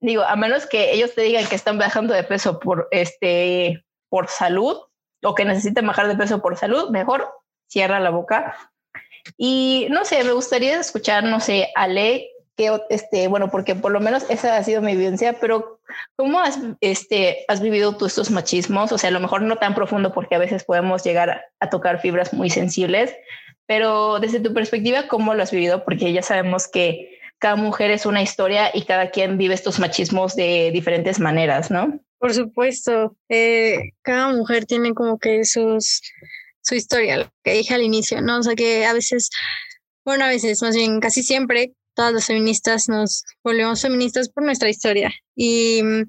Digo, a menos que ellos te digan que están bajando de peso por, este, por salud o que necesiten bajar de peso por salud, mejor cierra la boca. Y no sé, me gustaría escuchar, no sé, Ale, que este, bueno, porque por lo menos esa ha sido mi vivencia, pero ¿cómo has, este, has vivido tú estos machismos? O sea, a lo mejor no tan profundo porque a veces podemos llegar a tocar fibras muy sensibles, pero desde tu perspectiva, ¿cómo lo has vivido? Porque ya sabemos que cada mujer es una historia y cada quien vive estos machismos de diferentes maneras, ¿no? Por supuesto, eh, cada mujer tiene como que sus, su historia, lo que dije al inicio, ¿no? O sea que a veces, bueno, a veces, más bien casi siempre, todas las feministas nos volvemos feministas por nuestra historia. Y mm,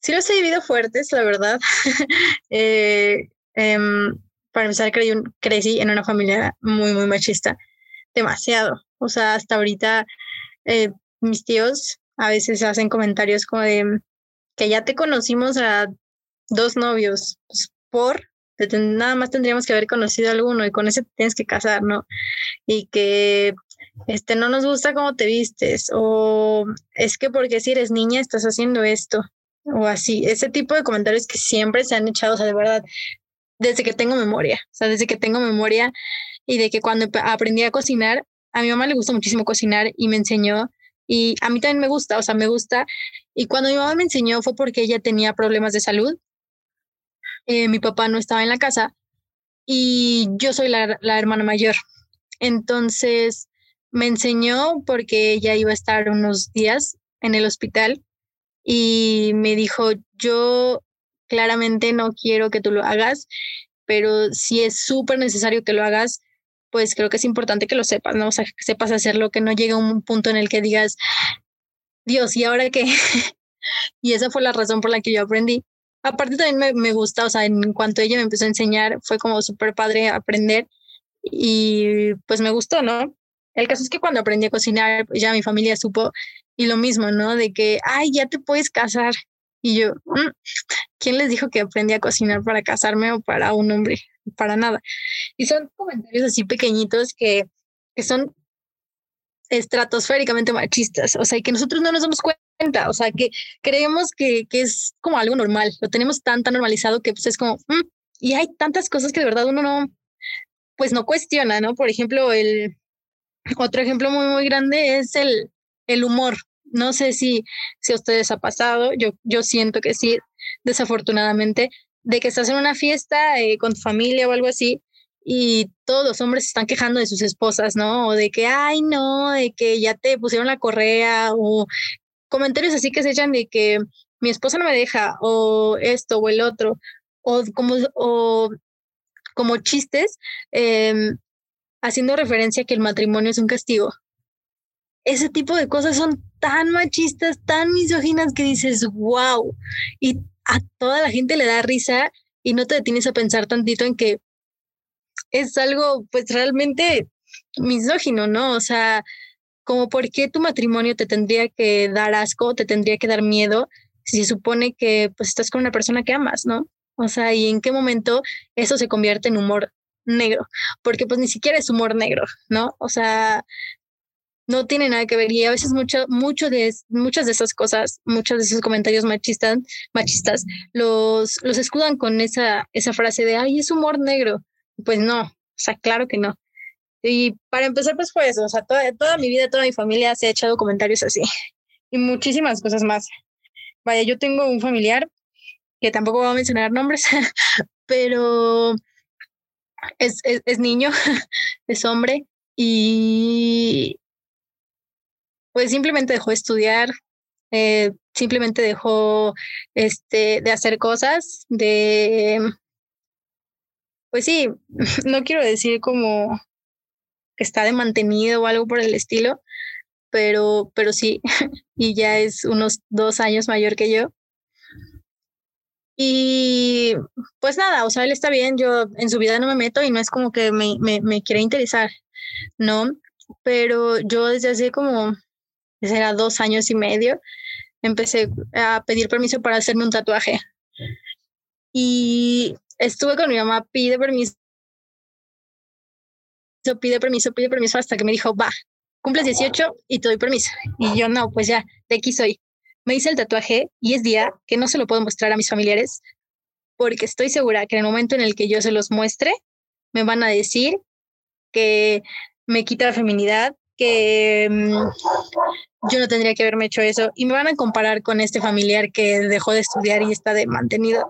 sí los he vivido fuertes, la verdad. <laughs> eh, em, para empezar, crecí en una familia muy, muy machista, demasiado. O sea, hasta ahorita eh, mis tíos a veces hacen comentarios como de que ya te conocimos a dos novios, pues, por nada más tendríamos que haber conocido a alguno y con ese tienes que casar, ¿no? Y que este no nos gusta cómo te vistes o es que porque si eres niña estás haciendo esto o así, ese tipo de comentarios que siempre se han echado, o sea, de verdad, desde que tengo memoria, o sea, desde que tengo memoria y de que cuando aprendí a cocinar, a mi mamá le gusta muchísimo cocinar y me enseñó y a mí también me gusta, o sea, me gusta. Y cuando mi mamá me enseñó fue porque ella tenía problemas de salud. Eh, mi papá no estaba en la casa y yo soy la, la hermana mayor. Entonces me enseñó porque ella iba a estar unos días en el hospital y me dijo, yo claramente no quiero que tú lo hagas, pero si es súper necesario que lo hagas, pues creo que es importante que lo sepas, ¿no? O sea, que sepas hacerlo, que no llegue a un punto en el que digas, Dios, ¿y ahora qué? <laughs> y esa fue la razón por la que yo aprendí. Aparte también me, me gusta, o sea, en cuanto ella me empezó a enseñar, fue como súper padre aprender y pues me gustó, ¿no? El caso es que cuando aprendí a cocinar, pues ya mi familia supo y lo mismo, ¿no? De que, ay, ya te puedes casar. Y yo, mm, ¿quién les dijo que aprendí a cocinar para casarme o para un hombre? Para nada. Y son comentarios así pequeñitos que, que son estratosféricamente machistas, o sea, que nosotros no nos damos cuenta, o sea, que creemos que, que es como algo normal, lo tenemos tan, tan normalizado que pues es como, mm", y hay tantas cosas que de verdad uno no, pues no cuestiona, ¿no? Por ejemplo, el, otro ejemplo muy, muy grande es el, el humor. No sé si, si a ustedes ha pasado, yo, yo siento que sí, desafortunadamente, de que estás en una fiesta eh, con tu familia o algo así y todos los hombres se están quejando de sus esposas, ¿no? O de que, ay, no, de que ya te pusieron la correa o comentarios así que se echan de que mi esposa no me deja o esto o el otro o como, o como chistes em, haciendo referencia a que el matrimonio es un castigo. Ese tipo de cosas son tan machistas, tan misóginas que dices, wow. Y a toda la gente le da risa y no te detienes a pensar tantito en que es algo pues realmente misógino, ¿no? O sea, como por qué tu matrimonio te tendría que dar asco, te tendría que dar miedo si se supone que pues estás con una persona que amas, ¿no? O sea, ¿y en qué momento eso se convierte en humor negro? Porque pues ni siquiera es humor negro, ¿no? O sea, no tiene nada que ver y a veces mucho, mucho de, muchas de esas cosas, muchos de esos comentarios machistas, machistas los, los escudan con esa, esa frase de, ay, es humor negro. Pues no, o sea, claro que no. Y para empezar, pues fue eso, o sea, toda, toda mi vida, toda mi familia se ha echado comentarios así <laughs> y muchísimas cosas más. Vaya, yo tengo un familiar que tampoco voy a mencionar nombres, <laughs> pero es, es, es niño, <laughs> es hombre y pues simplemente dejó de estudiar, eh, simplemente dejó este, de hacer cosas, de, pues sí, <laughs> no quiero decir como que está de mantenido o algo por el estilo, pero, pero sí, <laughs> y ya es unos dos años mayor que yo. Y pues nada, o sea, él está bien, yo en su vida no me meto y no es como que me, me, me quiera interesar, ¿no? Pero yo desde hace como era dos años y medio, empecé a pedir permiso para hacerme un tatuaje. Y estuve con mi mamá, pide permiso, pide permiso, pide permiso, hasta que me dijo, va, cumples 18 y te doy permiso. Y yo, no, pues ya, de aquí soy. Me hice el tatuaje y es día que no se lo puedo mostrar a mis familiares porque estoy segura que en el momento en el que yo se los muestre, me van a decir que me quita la feminidad, que mm, yo no tendría que haberme hecho eso y me van a comparar con este familiar que dejó de estudiar y está de mantenido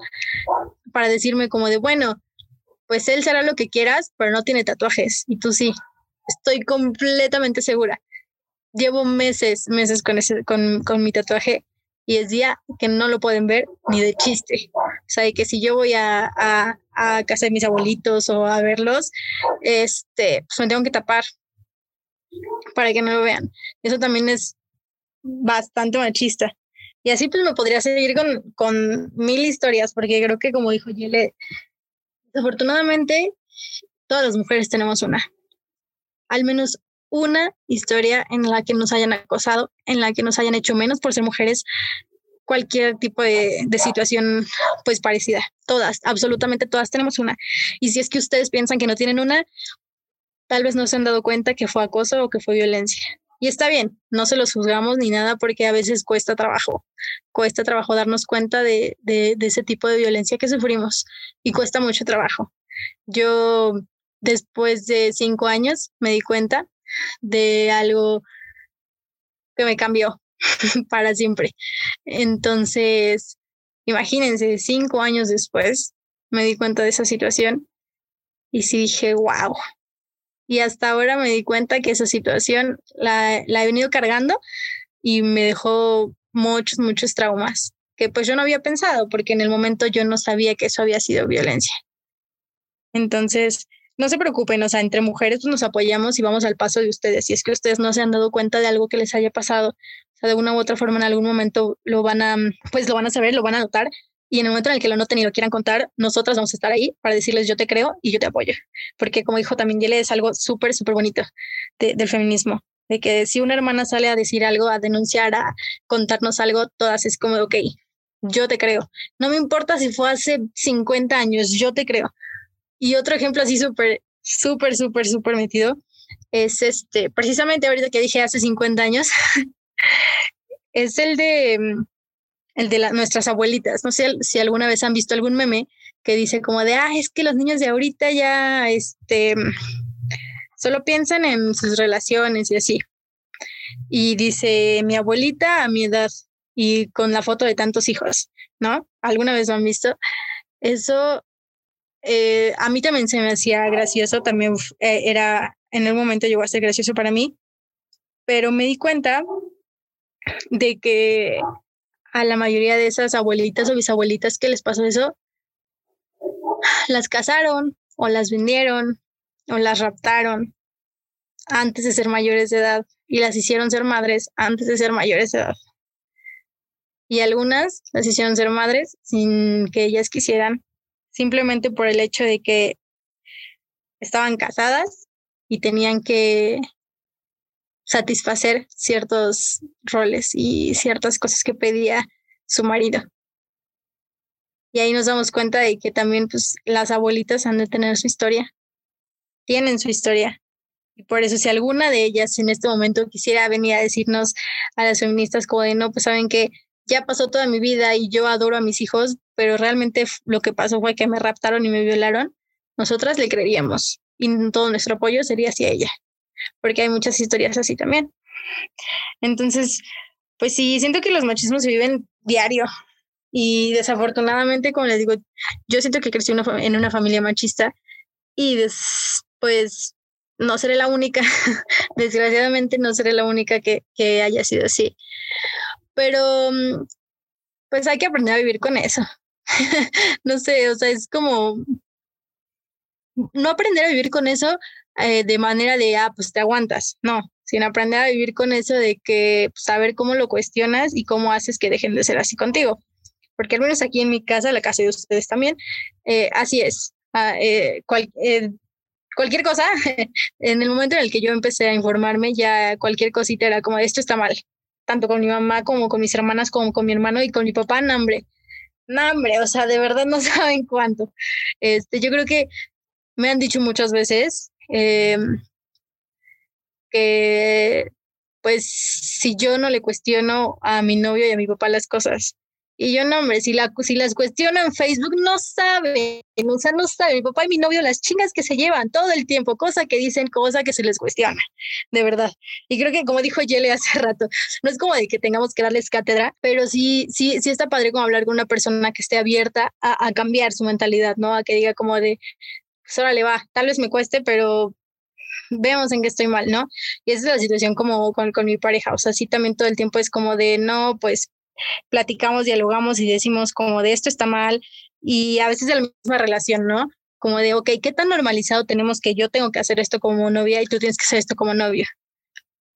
para decirme como de, bueno, pues él será lo que quieras, pero no tiene tatuajes y tú sí. Estoy completamente segura. Llevo meses, meses con, ese, con, con mi tatuaje y es día que no lo pueden ver ni de chiste. O sea, que si yo voy a, a, a casa de mis abuelitos o a verlos, este, pues me tengo que tapar para que no lo vean. Eso también es bastante machista. Y así pues me podría seguir con, con mil historias, porque creo que como dijo Yele, desafortunadamente todas las mujeres tenemos una. Al menos una historia en la que nos hayan acosado, en la que nos hayan hecho menos por ser mujeres, cualquier tipo de, de, situación pues parecida. Todas, absolutamente todas tenemos una. Y si es que ustedes piensan que no tienen una, tal vez no se han dado cuenta que fue acoso o que fue violencia. Y está bien, no se los juzgamos ni nada porque a veces cuesta trabajo, cuesta trabajo darnos cuenta de, de, ese tipo de violencia que sufrimos y cuesta mucho trabajo. Yo después de cinco años me di cuenta de algo que me cambió <laughs> para siempre. Entonces, imagínense, cinco años después me di cuenta de esa situación y sí dije, wow, y hasta ahora me di cuenta que esa situación la, la he venido cargando y me dejó muchos, muchos traumas que pues yo no había pensado porque en el momento yo no sabía que eso había sido violencia. Entonces, no se preocupen, o sea, entre mujeres pues, nos apoyamos y vamos al paso de ustedes. Si es que ustedes no se han dado cuenta de algo que les haya pasado, o sea, de una u otra forma en algún momento lo van a, pues lo van a saber, lo van a notar y en el momento en el que lo noten y lo quieran contar, nosotras vamos a estar ahí para decirles yo te creo y yo te apoyo. Porque como dijo también Yele, es algo súper, súper bonito del feminismo. De que si una hermana sale a decir algo, a denunciar, a contarnos algo, todas es como, ok, yo te creo. No me importa si fue hace 50 años, yo te creo. Y otro ejemplo así súper, súper, súper, súper metido es este, precisamente ahorita que dije hace 50 años, <laughs> es el de el de nuestras abuelitas. No sé si alguna vez han visto algún meme que dice como de, ah, es que los niños de ahorita ya, este, solo piensan en sus relaciones y así. Y dice, mi abuelita a mi edad y con la foto de tantos hijos, ¿no? ¿Alguna vez lo han visto? Eso eh, a mí también se me hacía gracioso, también eh, era, en el momento llegó a ser gracioso para mí, pero me di cuenta de que a la mayoría de esas abuelitas o bisabuelitas que les pasó eso, las casaron o las vendieron o las raptaron antes de ser mayores de edad y las hicieron ser madres antes de ser mayores de edad. Y algunas las hicieron ser madres sin que ellas quisieran, simplemente por el hecho de que estaban casadas y tenían que satisfacer ciertos roles y ciertas cosas que pedía su marido. Y ahí nos damos cuenta de que también pues, las abuelitas han de tener su historia, tienen su historia. Y por eso si alguna de ellas en este momento quisiera venir a decirnos a las feministas como de no, pues saben que ya pasó toda mi vida y yo adoro a mis hijos, pero realmente lo que pasó fue que me raptaron y me violaron, nosotras le creeríamos y todo nuestro apoyo sería hacia ella porque hay muchas historias así también. Entonces, pues sí, siento que los machismos se viven diario y desafortunadamente, como les digo, yo siento que crecí en una familia machista y pues no seré la única, <laughs> desgraciadamente no seré la única que, que haya sido así. Pero mm, pues hay que aprender a vivir con eso. <laughs> no sé, o sea, es como no aprender a vivir con eso, eh, de manera de, ah, pues te aguantas, no, sin aprender a vivir con eso de que pues, saber cómo lo cuestionas y cómo haces que dejen de ser así contigo. Porque al menos aquí en mi casa, la casa de ustedes también, eh, así es. Ah, eh, cualquier cosa, <laughs> en el momento en el que yo empecé a informarme, ya cualquier cosita era como, esto está mal, tanto con mi mamá como con mis hermanas, como con mi hermano y con mi papá, no, hombre, no, hombre, o sea, de verdad no <laughs> saben cuánto. Este, yo creo que me han dicho muchas veces Em, que pues si yo no le cuestiono a mi novio y a mi papá las cosas. Y yo no, hombre, si, la, si las cuestiono en Facebook, no saben, o sea, no saben. Mi papá y mi novio, las chingas que se llevan todo el tiempo, cosa que dicen, cosa que se les cuestiona, de verdad. Y creo que, como dijo Yele hace <laughs> rato, no es como de que tengamos que darles cátedra, pero sí, sí, sí está padre como hablar con una persona que esté abierta a, a cambiar su mentalidad, ¿no? A que diga como de, pues le va, tal vez me cueste, pero vemos en qué estoy mal, ¿no? Y esa es la situación como con, con mi pareja, o sea, sí también todo el tiempo es como de, no, pues platicamos, dialogamos y decimos como de esto está mal y a veces es la misma relación, ¿no? Como de, ok, ¿qué tan normalizado tenemos que yo tengo que hacer esto como novia y tú tienes que hacer esto como novia?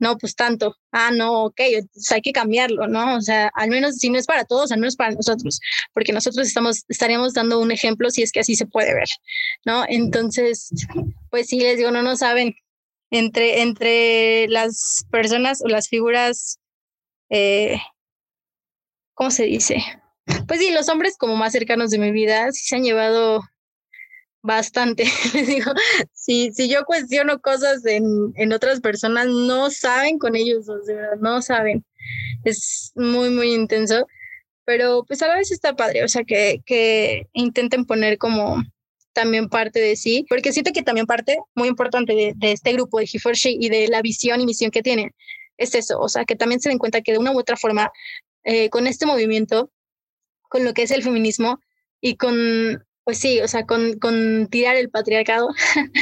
no, pues tanto, ah, no, ok, pues hay que cambiarlo, ¿no? O sea, al menos si no es para todos, al menos para nosotros, porque nosotros estamos, estaríamos dando un ejemplo si es que así se puede ver, ¿no? Entonces, pues sí, les digo, no no saben, entre, entre las personas o las figuras, eh, ¿cómo se dice? <laughs> Pues sí, los hombres como más cercanos de mi vida sí se han llevado bastante. <laughs> Les digo, si, si yo cuestiono cosas en, en, otras personas, no saben con ellos, de verdad, no saben. Es muy, muy intenso, pero pues a la vez está padre, o sea, que, que intenten poner como también parte de sí, porque siento que también parte muy importante de, de este grupo de He y de la visión y misión que tienen es eso, o sea, que también se den cuenta que de una u otra forma, eh, con este movimiento, con lo que es el feminismo y con pues sí, o sea, con, con tirar el patriarcado, <laughs>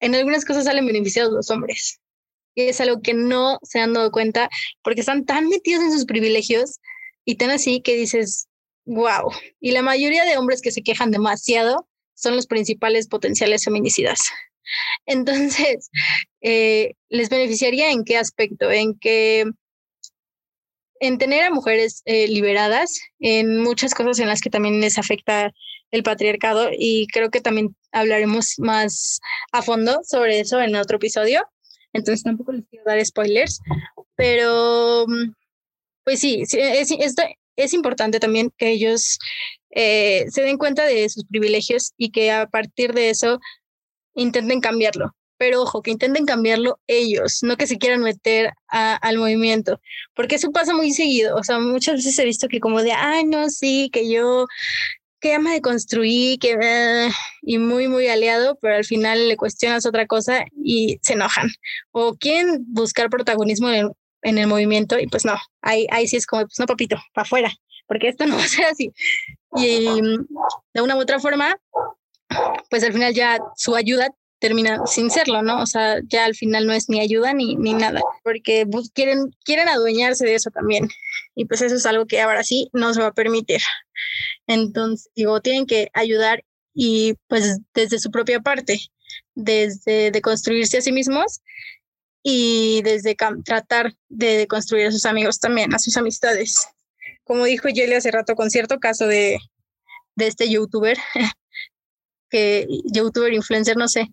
en algunas cosas salen beneficiados los hombres. Y es algo que no se han dado cuenta porque están tan metidos en sus privilegios y tan así que dices, wow. Y la mayoría de hombres que se quejan demasiado son los principales potenciales feminicidas. Entonces, <laughs> eh, ¿les beneficiaría en qué aspecto? En que en tener a mujeres eh, liberadas en muchas cosas en las que también les afecta el patriarcado y creo que también hablaremos más a fondo sobre eso en otro episodio. Entonces tampoco les quiero dar spoilers, pero pues sí, es, es importante también que ellos eh, se den cuenta de sus privilegios y que a partir de eso intenten cambiarlo. Pero ojo, que intenten cambiarlo ellos, no que se quieran meter al movimiento, porque eso pasa muy seguido. O sea, muchas veces he visto que como de, ay, no, sí, que yo que ama de construir, que eh, y muy, muy aliado, pero al final le cuestionas otra cosa y se enojan. O quieren buscar protagonismo en, en el movimiento y pues no, ahí, ahí sí es como, pues no, papito, para afuera, porque esto no va a ser así. Y de una u otra forma, pues al final ya su ayuda termina sin serlo, ¿no? O sea, ya al final no es ni ayuda ni, ni nada, porque pues, quieren, quieren adueñarse de eso también. Y pues eso es algo que ahora sí no se va a permitir. Entonces, digo, tienen que ayudar y pues desde su propia parte, desde de construirse a sí mismos y desde tratar de construir a sus amigos también, a sus amistades. Como dijo Yeli hace rato con cierto caso de, de este youtuber, <laughs> que youtuber influencer, no sé,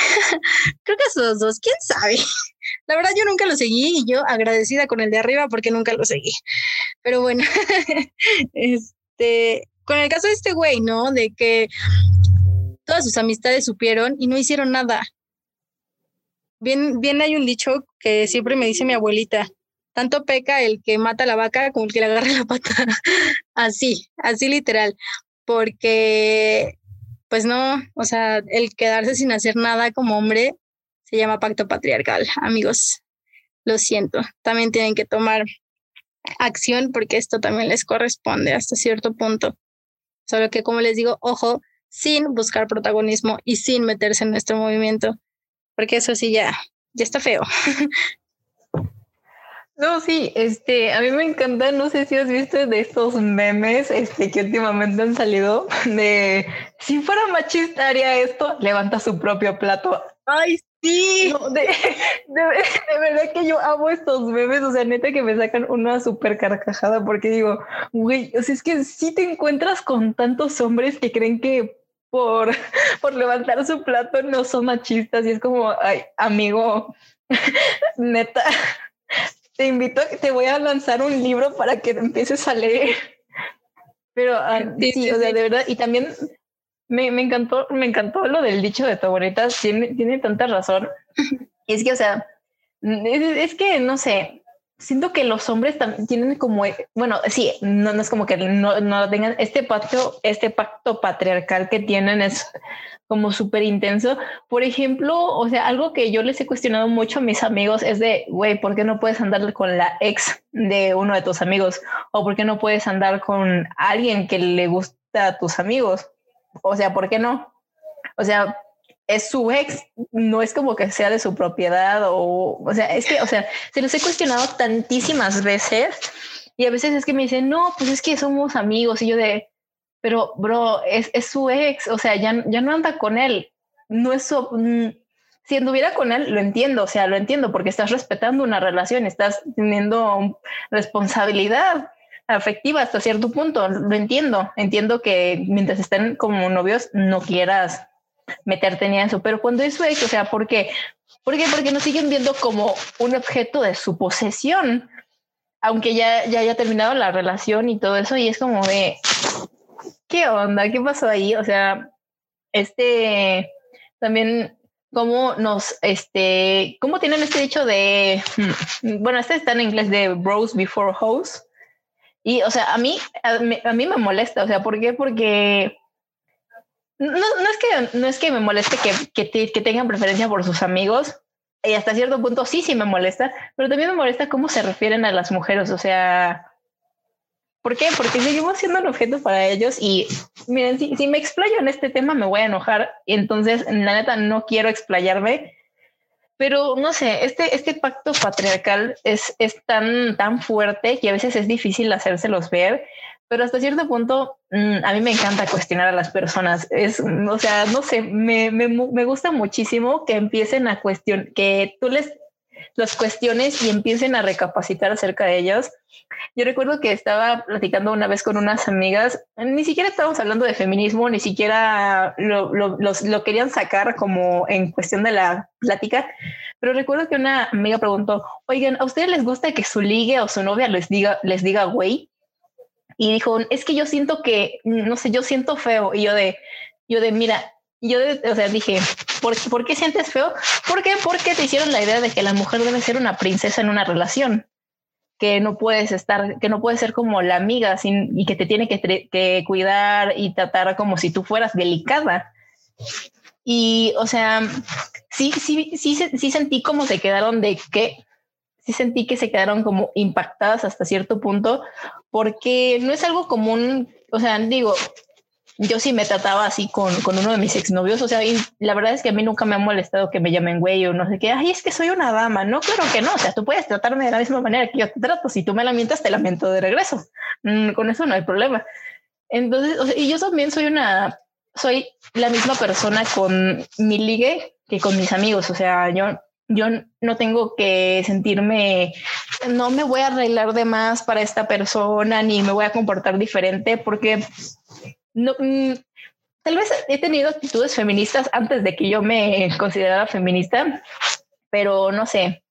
<laughs> Creo que esos dos, quién sabe. <laughs> La verdad yo nunca lo seguí y yo agradecida con el de arriba porque nunca lo seguí. Pero bueno, <laughs> este, con el caso de este güey, ¿no? De que todas sus amistades supieron y no hicieron nada. Bien, bien hay un dicho que siempre me dice mi abuelita, tanto peca el que mata la vaca como el que le agarra la pata. así, así literal, porque pues no, o sea, el quedarse sin hacer nada como hombre se llama pacto patriarcal, amigos. Lo siento, también tienen que tomar acción porque esto también les corresponde hasta cierto punto. Solo que, como les digo, ojo, sin buscar protagonismo y sin meterse en nuestro movimiento, porque eso sí ya, ya está feo. <laughs> No, sí, este, a mí me encanta, no sé si has visto de estos memes este, que últimamente han salido <laughs> de si fuera machista haría esto, levanta su propio plato. Ay, sí. de, verdad que yo amo estos memes, o sea, neta que me sacan una súper carcajada porque digo, güey, o sea, es que si te encuentras con tantos hombres que creen que por, <laughs> por levantar su plato no son machistas y es como, ay, amigo, <laughs> neta te invito, te voy a lanzar un libro para que empieces a leer. Pero ah, sí, o sea, de verdad, y también me, me, encantó, me encantó lo del dicho de tu abuelita, tiene, tiene tanta razón. <laughs> Es que, o sea, es, que, no sé, siento que los hombres también tienen como, bueno, sí, no, no es como que no, no tengan este pacto, este pacto patriarcal que tienen es como súper intenso. Por ejemplo, o sea, algo que yo les he cuestionado mucho a mis amigos es de, güey, ¿por qué no puedes andar con la ex de uno de tus amigos? ¿O por qué no puedes andar con alguien que le gusta a tus amigos? O sea, ¿por qué no? O sea, es su ex, no es como que sea de su propiedad o, o sea, es que, o sea, se los he cuestionado tantísimas veces y a veces es que me dicen, no, pues es que somos amigos y yo de, pero bro, es, es su ex, o sea, ya, ya no anda con él. No es su, mm, si anduviera con él, lo entiendo, o sea, lo entiendo porque estás respetando una relación, estás teniendo responsabilidad afectiva hasta cierto punto, lo entiendo, entiendo que mientras estén como novios no quieras meterte en eso, pero cuando es ex, o sea, ¿por qué? ¿Por qué? Porque nos siguen viendo como un objeto de su posesión, aunque ya, ya haya terminado la relación y todo eso, y es como de, ¿qué onda? ¿Qué pasó ahí? O sea, este también cómo nos, este, cómo tienen este dicho de, hmm, bueno, este está en inglés de bros before hoes. Y, o sea, a mí, a mí, me molesta, o sea, ¿por qué? Porque no, no, es que, no es que me moleste que, que, tengan preferencia por sus amigos, y hasta cierto punto sí, sí me molesta, pero también me molesta cómo se refieren a las mujeres, o sea, ¿Por qué? Porque seguimos siendo un objeto para ellos y miren, si, si me explayo en este tema me voy a enojar entonces la neta no quiero explayarme, pero no sé, este, este pacto patriarcal es, es tan, tan fuerte que a veces es difícil hacérselos ver, pero hasta cierto punto a mí me encanta cuestionar a las personas. Es, o sea, no sé, me, me, me gusta muchísimo que empiecen a cuestionar, que tú les los cuestiones y empiecen a recapacitar acerca de ellos. Yo recuerdo que estaba platicando una vez con unas amigas, ni siquiera estábamos hablando de feminismo, ni siquiera lo, lo, querían sacar como en cuestión de la plática, pero recuerdo que una amiga preguntó, oigan, ¿a ustedes les gusta que su ligue o su novia les diga, les diga güey? Y dijo, es que yo siento que, no sé, yo siento feo. Y yo de, yo de, mira, yo, o sea, dije, ¿por, ¿por qué sientes feo? ¿Por qué? Porque te hicieron la idea de que la mujer debe ser una princesa en una relación. que no puedes estar, que no puedes ser como la amiga sin, y que te tiene que, que cuidar y tratar como si tú fueras delicada. Y, o sea, sí, sí, sí, sí sentí como se quedaron de que, sí sentí que se quedaron como impactadas hasta cierto punto, porque no es algo común, o sea, digo, yo sí me trataba así con, con uno de mis exnovios, o sea, y la verdad es que a mí nunca me ha molestado que me llamen güey o no sé qué, ay, es que soy una dama, no, claro que no, o sea, tú puedes tratarme de la misma manera que yo te trato, si tú me lamentas, te lamento de regreso, mm, con eso no hay problema. Entonces, o sea, y yo también soy una, soy la misma persona con mi ligue que con mis amigos, o sea, yo yo no tengo que sentirme, no me voy a arreglar de más para esta persona, ni me voy a comportar diferente, porque no, mm, tal vez he tenido actitudes feministas antes de que yo me considerara feminista, pero no sé.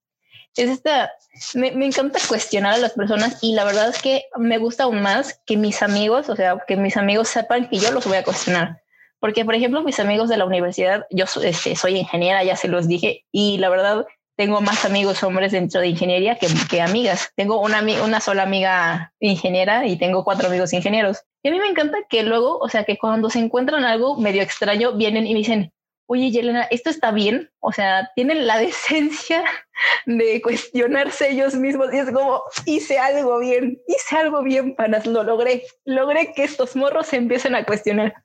Es esta, me, me, encanta cuestionar a las personas y la verdad es que me gusta aún más que mis amigos, o sea, que mis amigos sepan que yo los voy a cuestionar. Porque, por ejemplo, mis amigos de la universidad, yo este, soy ingeniera, ya se los dije, y la verdad tengo más amigos hombres dentro de ingeniería que, amigas. Tengo una, una sola amiga ingeniera y tengo cuatro amigos ingenieros. Y a mí me encanta que luego, o sea, que cuando se encuentran algo medio extraño, vienen y me dicen, oye, Yelena, ¿esto está bien? O sea, tienen la <laughs> decencia de cuestionarse ellos mismos y es como, hice algo bien, hice algo bien, panas, lo logré, logré que estos morros se empiecen a cuestionar.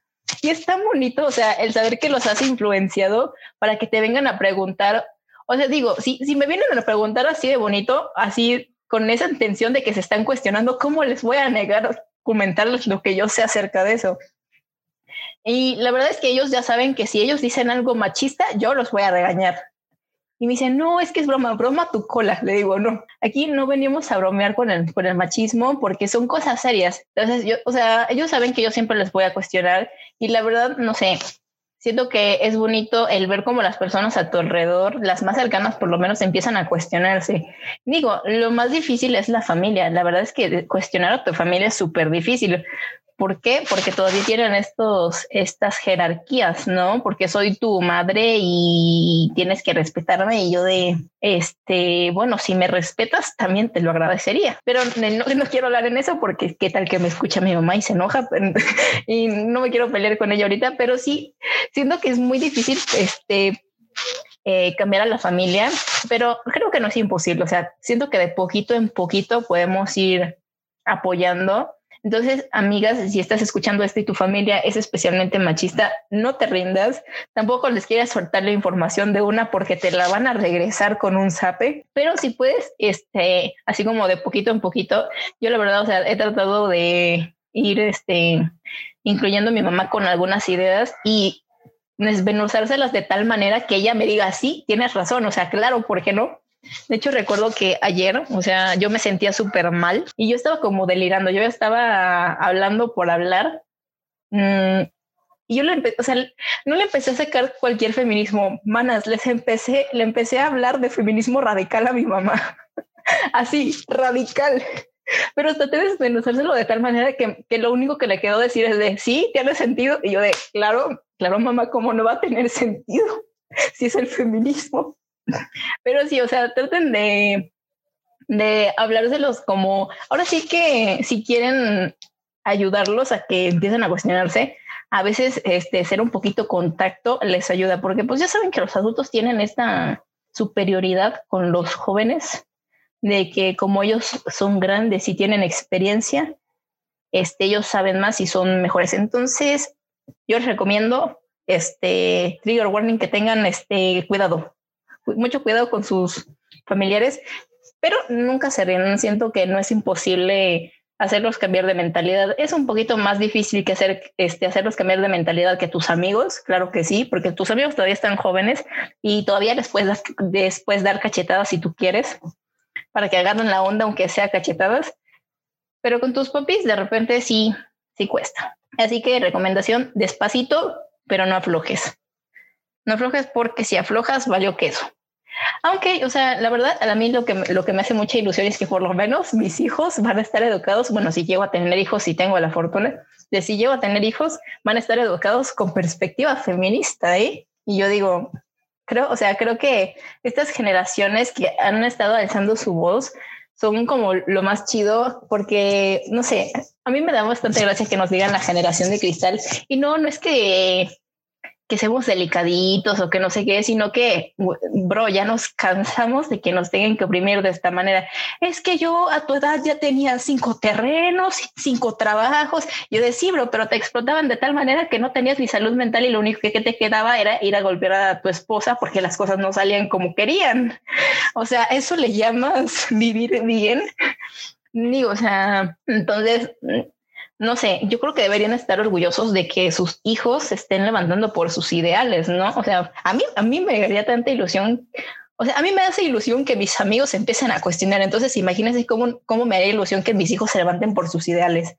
Y es tan bonito, o sea, el saber que los has influenciado para que te vengan a preguntar o sea, digo, si, si me vienen a preguntar así de bonito, así con esa intención de que se están cuestionando, ¿cómo les voy a negar comentarles lo que yo sé acerca de eso? Y la verdad es que ellos ya saben que si ellos dicen algo machista, yo los voy a regañar. Y me dicen, no, es que es broma, broma tu cola. Le digo, no, aquí no venimos a bromear con el, con el machismo porque son cosas serias. Entonces, yo, o sea, ellos saben que yo siempre les voy a cuestionar y la verdad, no sé, siento que es bonito el ver cómo las personas a tu alrededor, las más cercanas por lo menos, empiezan a cuestionarse. Digo, lo más difícil es la familia. La verdad es que cuestionar a tu familia es súper difícil, ¿Por qué? Porque todavía tienen estos, estas jerarquías, ¿no? Porque soy tu madre y tienes que respetarme y yo de, este, bueno, si me respetas también te lo agradecería, pero no, no quiero hablar en eso porque qué tal que me escucha mi mamá y se enoja <laughs> y no me quiero pelear con ella ahorita, pero sí, siento que es muy difícil, este, eh, cambiar a la familia, pero creo que no es imposible, o sea, siento que de poquito en poquito podemos ir apoyando entonces, amigas, si estás escuchando esto y tu familia es especialmente machista, no te rindas. Tampoco les quieras soltar la información de una porque te la van a regresar con un zape. Pero si puedes, este, así como de poquito en poquito, yo la verdad, o sea, he tratado de ir, este, incluyendo a mi mamá con algunas ideas y desmenuzárselas de tal manera que ella me diga, sí, tienes razón, o sea, claro, ¿por qué no? De hecho, recuerdo que ayer, o sea, yo me sentía súper mal y yo estaba como delirando. Yo estaba hablando por hablar. Mm, y yo le o sea, no le empecé a sacar cualquier feminismo, manas, les empecé, le empecé a hablar de feminismo radical a mi mamá. <laughs> Así, radical. Pero hasta te desmenuzárselo de tal manera que, que, lo único que le quedó decir es de sí, tiene sentido. Y yo de claro, claro, mamá, ¿cómo no va a tener sentido si es el feminismo? Pero sí, o sea, traten de, de hablárselos como, ahora sí que si quieren ayudarlos a que empiecen a cuestionarse, a veces este, ser un poquito contacto les ayuda, porque pues ya saben que los adultos tienen esta superioridad con los jóvenes, de que como ellos son grandes y tienen experiencia, este, ellos saben más y son mejores. Entonces, yo les recomiendo este trigger warning que tengan este cuidado, mucho cuidado con sus familiares, pero nunca se ríen. Siento que no es imposible hacerlos cambiar de mentalidad. Es un poquito más difícil que hacer, este, hacerlos cambiar de mentalidad que tus amigos, claro que sí, porque tus amigos todavía están jóvenes y todavía les puedes después dar cachetadas si tú quieres, para que agarren la onda, aunque sea cachetadas. Pero con tus papis, de repente sí, sí cuesta. Así que recomendación, despacito, pero no aflojes. No aflojes porque si aflojas, valió queso. Aunque, o sea, la verdad, a mí lo que, lo que me hace mucha ilusión es que por lo menos mis hijos van a estar educados, bueno, si llego a tener hijos, si tengo la fortuna, de si llego a tener hijos, van a estar educados con perspectiva feminista, ¿eh? Y yo digo, creo, o sea, creo que estas generaciones que han estado alzando su voz son como lo más chido porque, no sé, a mí me da bastante gracia que nos digan la generación de cristal y no, no es que que seamos delicaditos o que no sé qué, sino que, bro, ya nos cansamos de que nos tengan que oprimir de esta manera. Es que yo a tu edad ya tenía cinco terrenos, cinco trabajos. Yo decía, bro, pero te explotaban de tal manera que no tenías ni salud mental y lo único que te quedaba era ir a golpear a tu esposa porque las cosas no salían como querían. O sea, eso le llamas <laughs> vivir bien. Digo, o sea, entonces no sé, yo creo que deberían estar orgullosos de que sus hijos se estén levantando por sus ideales, ¿no? O sea, a mí, a mí me daría tanta ilusión. O sea, a mí me hace ilusión que mis amigos empiecen a cuestionar. Entonces, imagínense cómo, cómo me haría ilusión que mis hijos se levanten por sus ideales.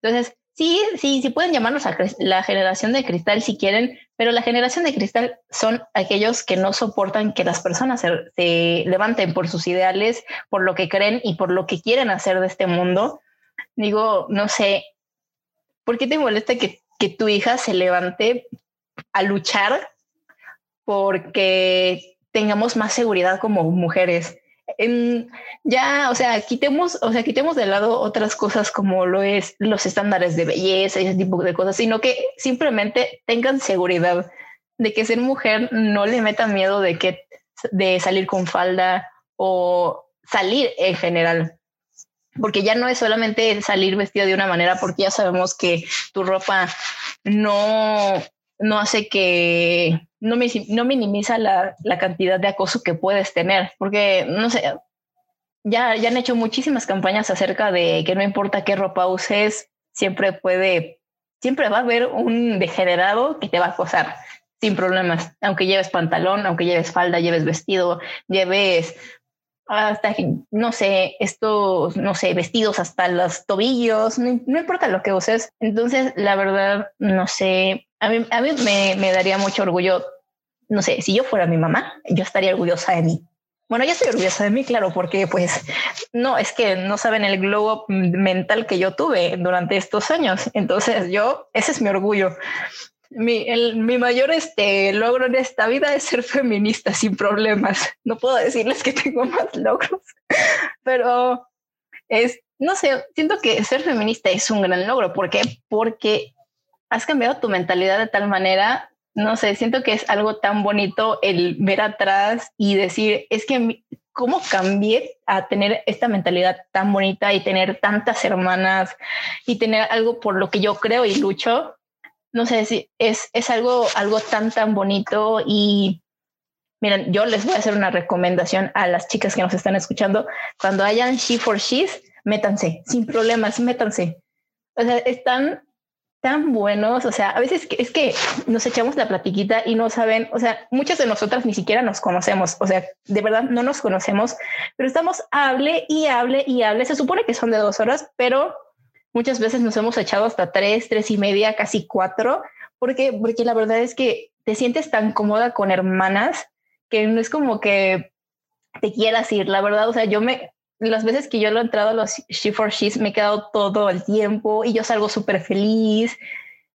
Entonces, sí, sí, sí pueden llamarnos a la generación de cristal si quieren, pero la generación de cristal son aquellos que no soportan que las personas se, se levanten por sus ideales, por lo que creen y por lo que quieren hacer de este mundo digo, no sé, ¿por qué te molesta que, tu hija se levante a luchar porque tengamos más seguridad como mujeres? ya, o sea, quitemos, o sea, quitemos de lado otras cosas como lo es los estándares de belleza y ese tipo de cosas, sino que simplemente tengan seguridad de que ser mujer no le metan miedo de que de salir con falda o salir en general porque ya no es solamente salir vestido de una manera, porque ya sabemos que tu ropa no, no hace que, no, no minimiza la, la, cantidad de acoso que puedes tener, porque no sé, ya, ya han hecho muchísimas campañas acerca de que no importa qué ropa uses, siempre puede, siempre va a haber un degenerado que te va a acosar sin problemas, aunque lleves pantalón, aunque lleves falda, lleves vestido, lleves hasta, no sé, estos, no sé, vestidos hasta los tobillos, no, importa lo que uses. Entonces, la verdad, no sé, a mí, a mí me, daría mucho orgullo, no sé, si yo fuera mi mamá, yo estaría orgullosa de mí. Bueno, yo estoy orgullosa de mí, claro, porque pues no, es que no saben el globo mental que yo tuve durante estos años. Entonces yo, ese es mi orgullo mi, el, mi mayor este, logro en esta vida es ser feminista sin problemas. No puedo decirles que tengo más logros, pero es, no sé, siento que ser feminista es un gran logro. ¿Por qué? Porque has cambiado tu mentalidad de tal manera, no sé, siento que es algo tan bonito el ver atrás y decir, es que cómo cambié a tener esta mentalidad tan bonita y tener tantas hermanas y tener algo por lo que yo creo y lucho no sé si es, es algo, algo tan, tan bonito y miren, yo les voy a hacer una recomendación a las chicas que nos están escuchando. Cuando hayan She for She's, métanse, sin problemas, métanse. O sea, están tan buenos, o sea, a veces es que nos echamos la platiquita y no saben, o sea, muchas de nosotras ni siquiera nos conocemos, o sea, de verdad no nos conocemos, pero estamos hable y hable y hable. Se supone que son de dos horas, pero Muchas veces nos hemos echado hasta tres, tres y media, casi cuatro, porque, porque la verdad es que te sientes tan cómoda con hermanas que no es como que te quieras ir, la verdad, o sea, yo me, las veces que yo lo he entrado a los She for She's me he quedado todo el tiempo y yo salgo súper feliz,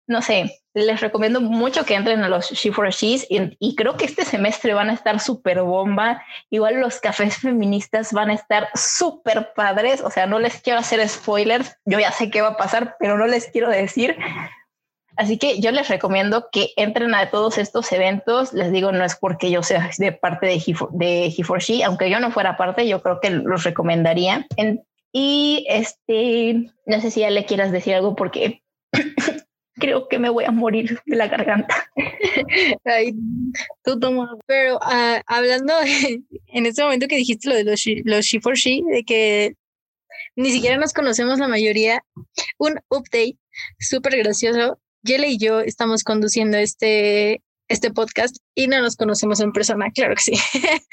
no sé, les recomiendo mucho que entren a los She for She's y, creo que este semestre van a estar súper bomba. Igual los cafés feministas van a estar súper padres. O sea, no les quiero hacer spoilers. Yo ya sé qué va a pasar, pero no les quiero decir. Así que yo les recomiendo que entren a todos estos eventos. Les digo, no es porque yo sea de parte de He for, de He for She, aunque yo no fuera parte, yo creo que los recomendaría. y este, no sé si ya le quieras decir algo porque creo que me voy a morir de la garganta. <laughs> Pero uh, hablando <laughs> en este momento que dijiste lo de los, los She for She, de que ni siquiera nos conocemos la mayoría, un update súper gracioso. Yele y yo estamos conduciendo este, este podcast y no nos conocemos en persona, claro que sí. <laughs>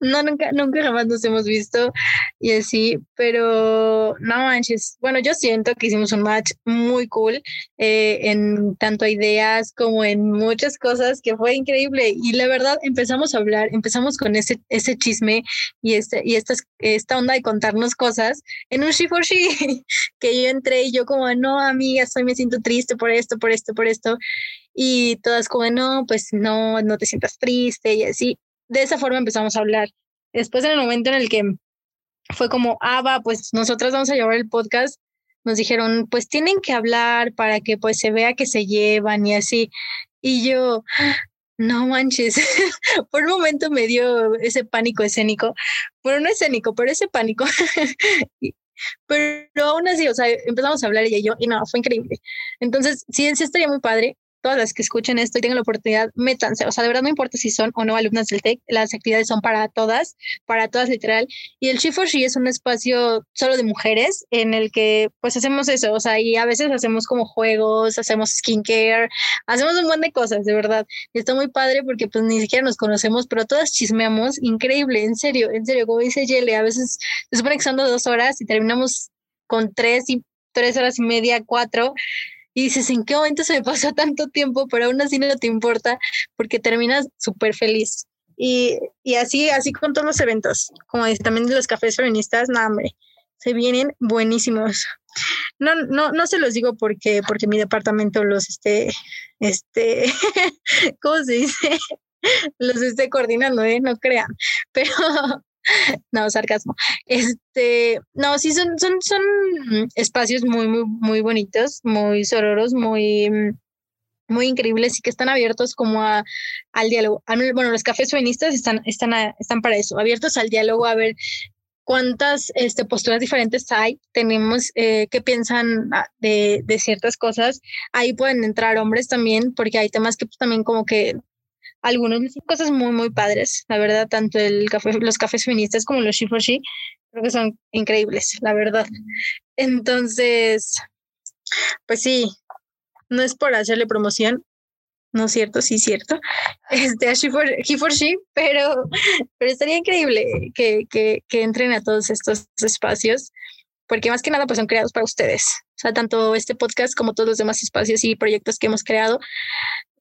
no, nunca, nunca jamás nos hemos visto y así, pero no manches. Bueno, yo siento que hicimos un match muy cool eh, en tanto ideas como en muchas cosas que fue increíble y la verdad empezamos a hablar, empezamos con ese, ese chisme y, este, y esta, esta onda de contarnos cosas en un she for she que yo entré y yo como, no, amiga, estoy, me siento triste por esto, por esto, por esto y todas como, no, pues no, no te sientas triste y así. De esa forma empezamos a hablar. Después en el momento en el que fue como, ah, va, pues nosotras vamos a llevar el podcast. Nos dijeron, pues tienen que hablar para que pues se vea que se llevan y así. Y yo, no manches, <laughs> por un momento me dio ese pánico escénico, bueno, no escénico, pero ese pánico. <laughs> pero aún así, o sea, empezamos a hablar ella y yo, y no, fue increíble. Entonces, sí, sí estaría muy padre todas las que escuchen esto y tengan la oportunidad, métanse. O sea, de verdad no importa si son o no alumnas del TEC, las actividades son para todas, para todas literal. Y el She She es un espacio solo de mujeres en el que pues hacemos eso, o sea, y a veces hacemos como juegos, hacemos skincare, hacemos un montón de cosas, de verdad. Y está muy padre porque pues ni siquiera nos conocemos, pero todas chismeamos, increíble, en serio, en serio, como dice Yele, a veces se supone que son dos horas y terminamos con tres y tres horas y media, cuatro y dices, ¿en qué momento se me pasó <laughs> tanto tiempo? Pero aún así no te importa porque terminas súper feliz. Y, y, así, así con todos los eventos, como también los cafés feministas, no, hombre, se vienen buenísimos. No, no, no se los digo porque, porque mi departamento los esté, este, <laughs> ¿cómo se dice? <laughs> los esté coordinando, ¿eh? No crean. Pero, <laughs> no, sarcasmo. Este, no, sí son, son, son espacios muy, muy, muy bonitos, muy sororos, muy, muy increíbles y que están abiertos como a, al diálogo. Bueno, los cafés feministas están, están, están para eso, abiertos al diálogo, a ver cuántas este, posturas diferentes hay, tenemos eh, qué piensan ah, de, de, ciertas cosas. Ahí pueden entrar hombres también, porque hay temas que pues, también como que algunos cosas muy, muy padres, la verdad, tanto el café, los cafés feministas como los She creo que son increíbles, la verdad. Entonces, pues sí, no es por hacerle promoción, no es cierto, sí es cierto, <laughs> este, a She, pero, pero estaría increíble que, que, que entren a todos estos espacios porque más que nada pues son creados para ustedes. O sea, tanto este podcast como todos los demás espacios y proyectos que hemos creado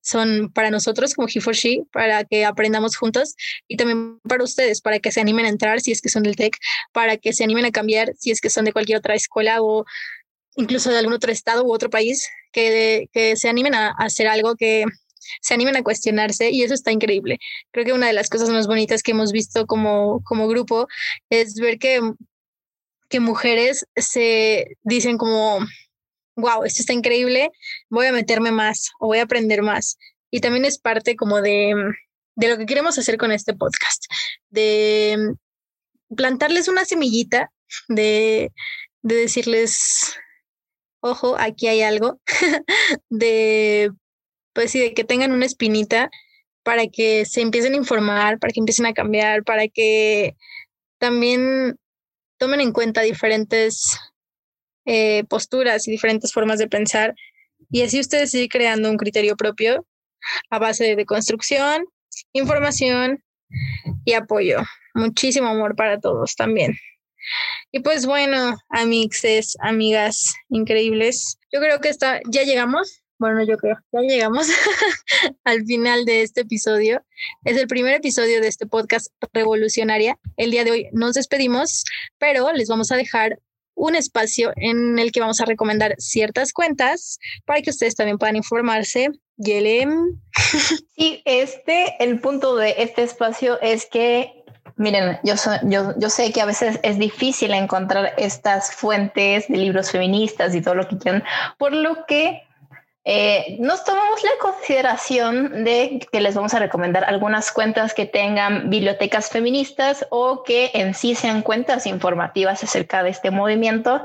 son para nosotros como He for She, para que aprendamos juntos y también para ustedes, para que se animen a entrar si es que son del TEC, para que se animen a cambiar si es que son de cualquier otra escuela o incluso de algún otro estado u otro país, que, que se animen a, hacer algo, que se animen a cuestionarse y eso está increíble. Creo que una de las cosas más bonitas que hemos visto como, como grupo es ver que, que mujeres se dicen como wow, esto está increíble, voy a meterme más o voy a aprender más. Y también es parte como de, de lo que queremos hacer con este podcast, de plantarles una semillita, de, de decirles, ojo, aquí hay algo, <laughs> de, pues sí, de que tengan una espinita para que se empiecen a informar, para que empiecen a cambiar, para que también tomen en cuenta diferentes eh, posturas y diferentes formas de pensar. Y así ustedes siguen creando un criterio propio a base de construcción, información y apoyo. Muchísimo amor para todos también. Y pues bueno, amixes, amigas increíbles, yo creo que está, ya llegamos. Bueno, yo creo, ya llegamos <laughs> al final de este episodio. Es el primer episodio de este podcast revolucionaria. El día de hoy nos despedimos, pero les vamos a dejar un espacio en el que vamos a recomendar ciertas cuentas para que ustedes también puedan informarse. Yelem. <laughs> Sí, este, el punto de este espacio es que, miren, yo, yo, yo sé que a veces es difícil encontrar estas fuentes de libros feministas y todo lo que quieran, por lo que eh, nos tomamos la consideración de que les vamos a recomendar algunas cuentas que tengan bibliotecas feministas o que en sí sean cuentas informativas acerca de este movimiento.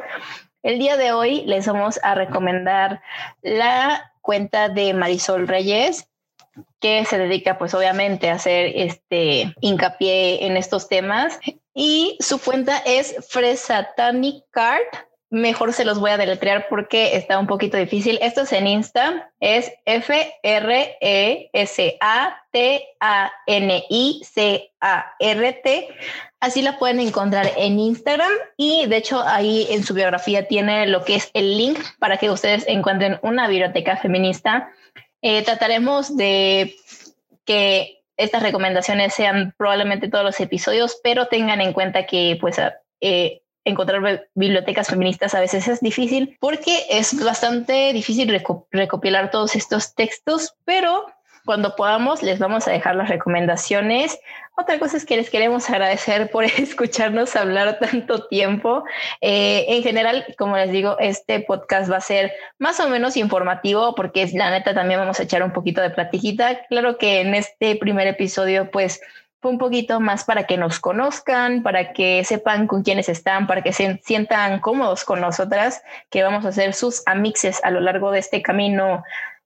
El día de hoy les vamos a recomendar la cuenta de Marisol Reyes, que se dedica pues obviamente a hacer este hincapié en estos temas y su cuenta es Fresatanic Card mejor se los voy a deletrear porque está un poquito difícil. Esto es en Insta, es F-R-E-S-A-T-A-N-I-C-A-R-T. Así la pueden encontrar en Instagram y de hecho ahí en su biografía tiene lo que es el link para que ustedes encuentren una biblioteca feminista. Eh, trataremos de que estas recomendaciones sean probablemente todos los episodios, pero tengan en cuenta que pues eh, encontrar bibliotecas feministas a veces es difícil porque es bastante difícil recopilar todos estos textos, pero cuando podamos les vamos a dejar las recomendaciones. Otra cosa es que les queremos agradecer por <laughs> escucharnos hablar tanto tiempo. Eh, en general, como les digo, este podcast va a ser más o menos informativo porque la neta también vamos a echar un poquito de platiquita. Claro que en este primer episodio, pues un poquito más para que nos conozcan, para que sepan con quiénes están, para que se sientan cómodos con nosotras, que vamos a ser sus amixes a lo largo de este camino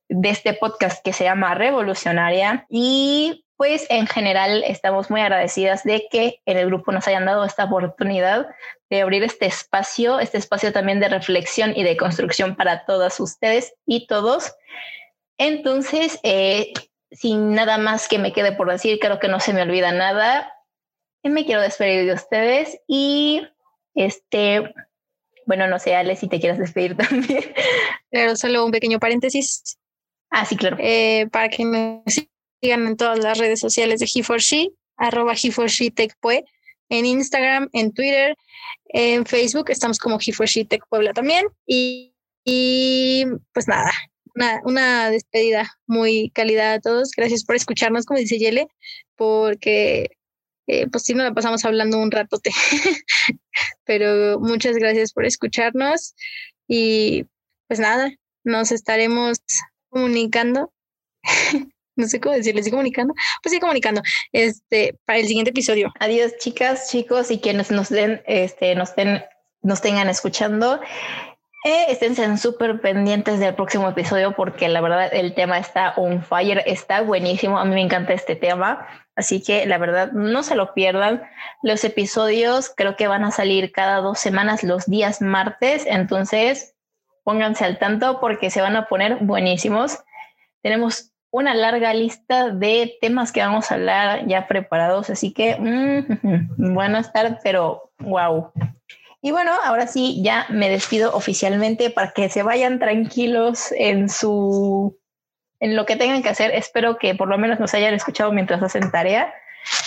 de este podcast que se llama Revolucionaria y pues en general estamos muy agradecidas de que en el grupo nos hayan dado esta oportunidad de abrir este espacio, este espacio también de reflexión y de construcción para todas ustedes y todos. Entonces, eh, sin nada más que me quede por decir, creo que no se me olvida nada. Me quiero despedir de ustedes y este, bueno, no sé, Ale, si te quieres despedir <laughs> también. Pero solo un pequeño paréntesis. Ah, sí, claro. Eh, para que me sigan en todas las redes sociales de He4She, arroba He4She en Instagram, en Twitter, en Facebook, estamos como He4She Tech Puebla también. Y, y pues nada, una, una, despedida muy calidad a todos. Gracias por escucharnos, como dice Yele, porque eh, pues sí nos la pasamos hablando un ratote. <laughs> Pero muchas gracias por escucharnos y pues nada, nos estaremos comunicando. <laughs> no sé cómo decirles, ¿sí comunicando? Pues sí, comunicando. Este, para el siguiente episodio. Adiós, chicas, chicos, y quienes nos den, este, nos den, nos tengan escuchando. Eh, estén súper pendientes del próximo episodio porque la verdad el tema está on fire, está buenísimo. A mí me encanta este tema. Así que la verdad no se lo pierdan. Los episodios creo que van a salir cada dos semanas los días martes. Entonces pónganse al tanto porque se van a poner buenísimos. Tenemos una larga lista de temas que vamos a hablar ya preparados, así que mm, van a estar, pero wow. Y bueno, ahora sí, ya me despido oficialmente para que se vayan tranquilos en su en lo que tengan que hacer. Espero que por lo menos nos hayan escuchado mientras hacen tarea.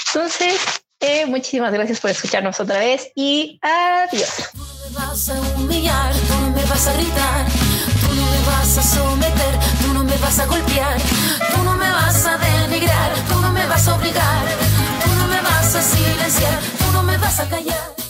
Entonces, eh, muchísimas gracias por escucharnos otra vez y adiós vas a humillar, tú no me vas a gritar, tú no me vas a someter, tú no me vas a golpear, tú no me vas a denigrar, tú no me vas a obligar, tú no me vas a silenciar, tú no me vas a callar.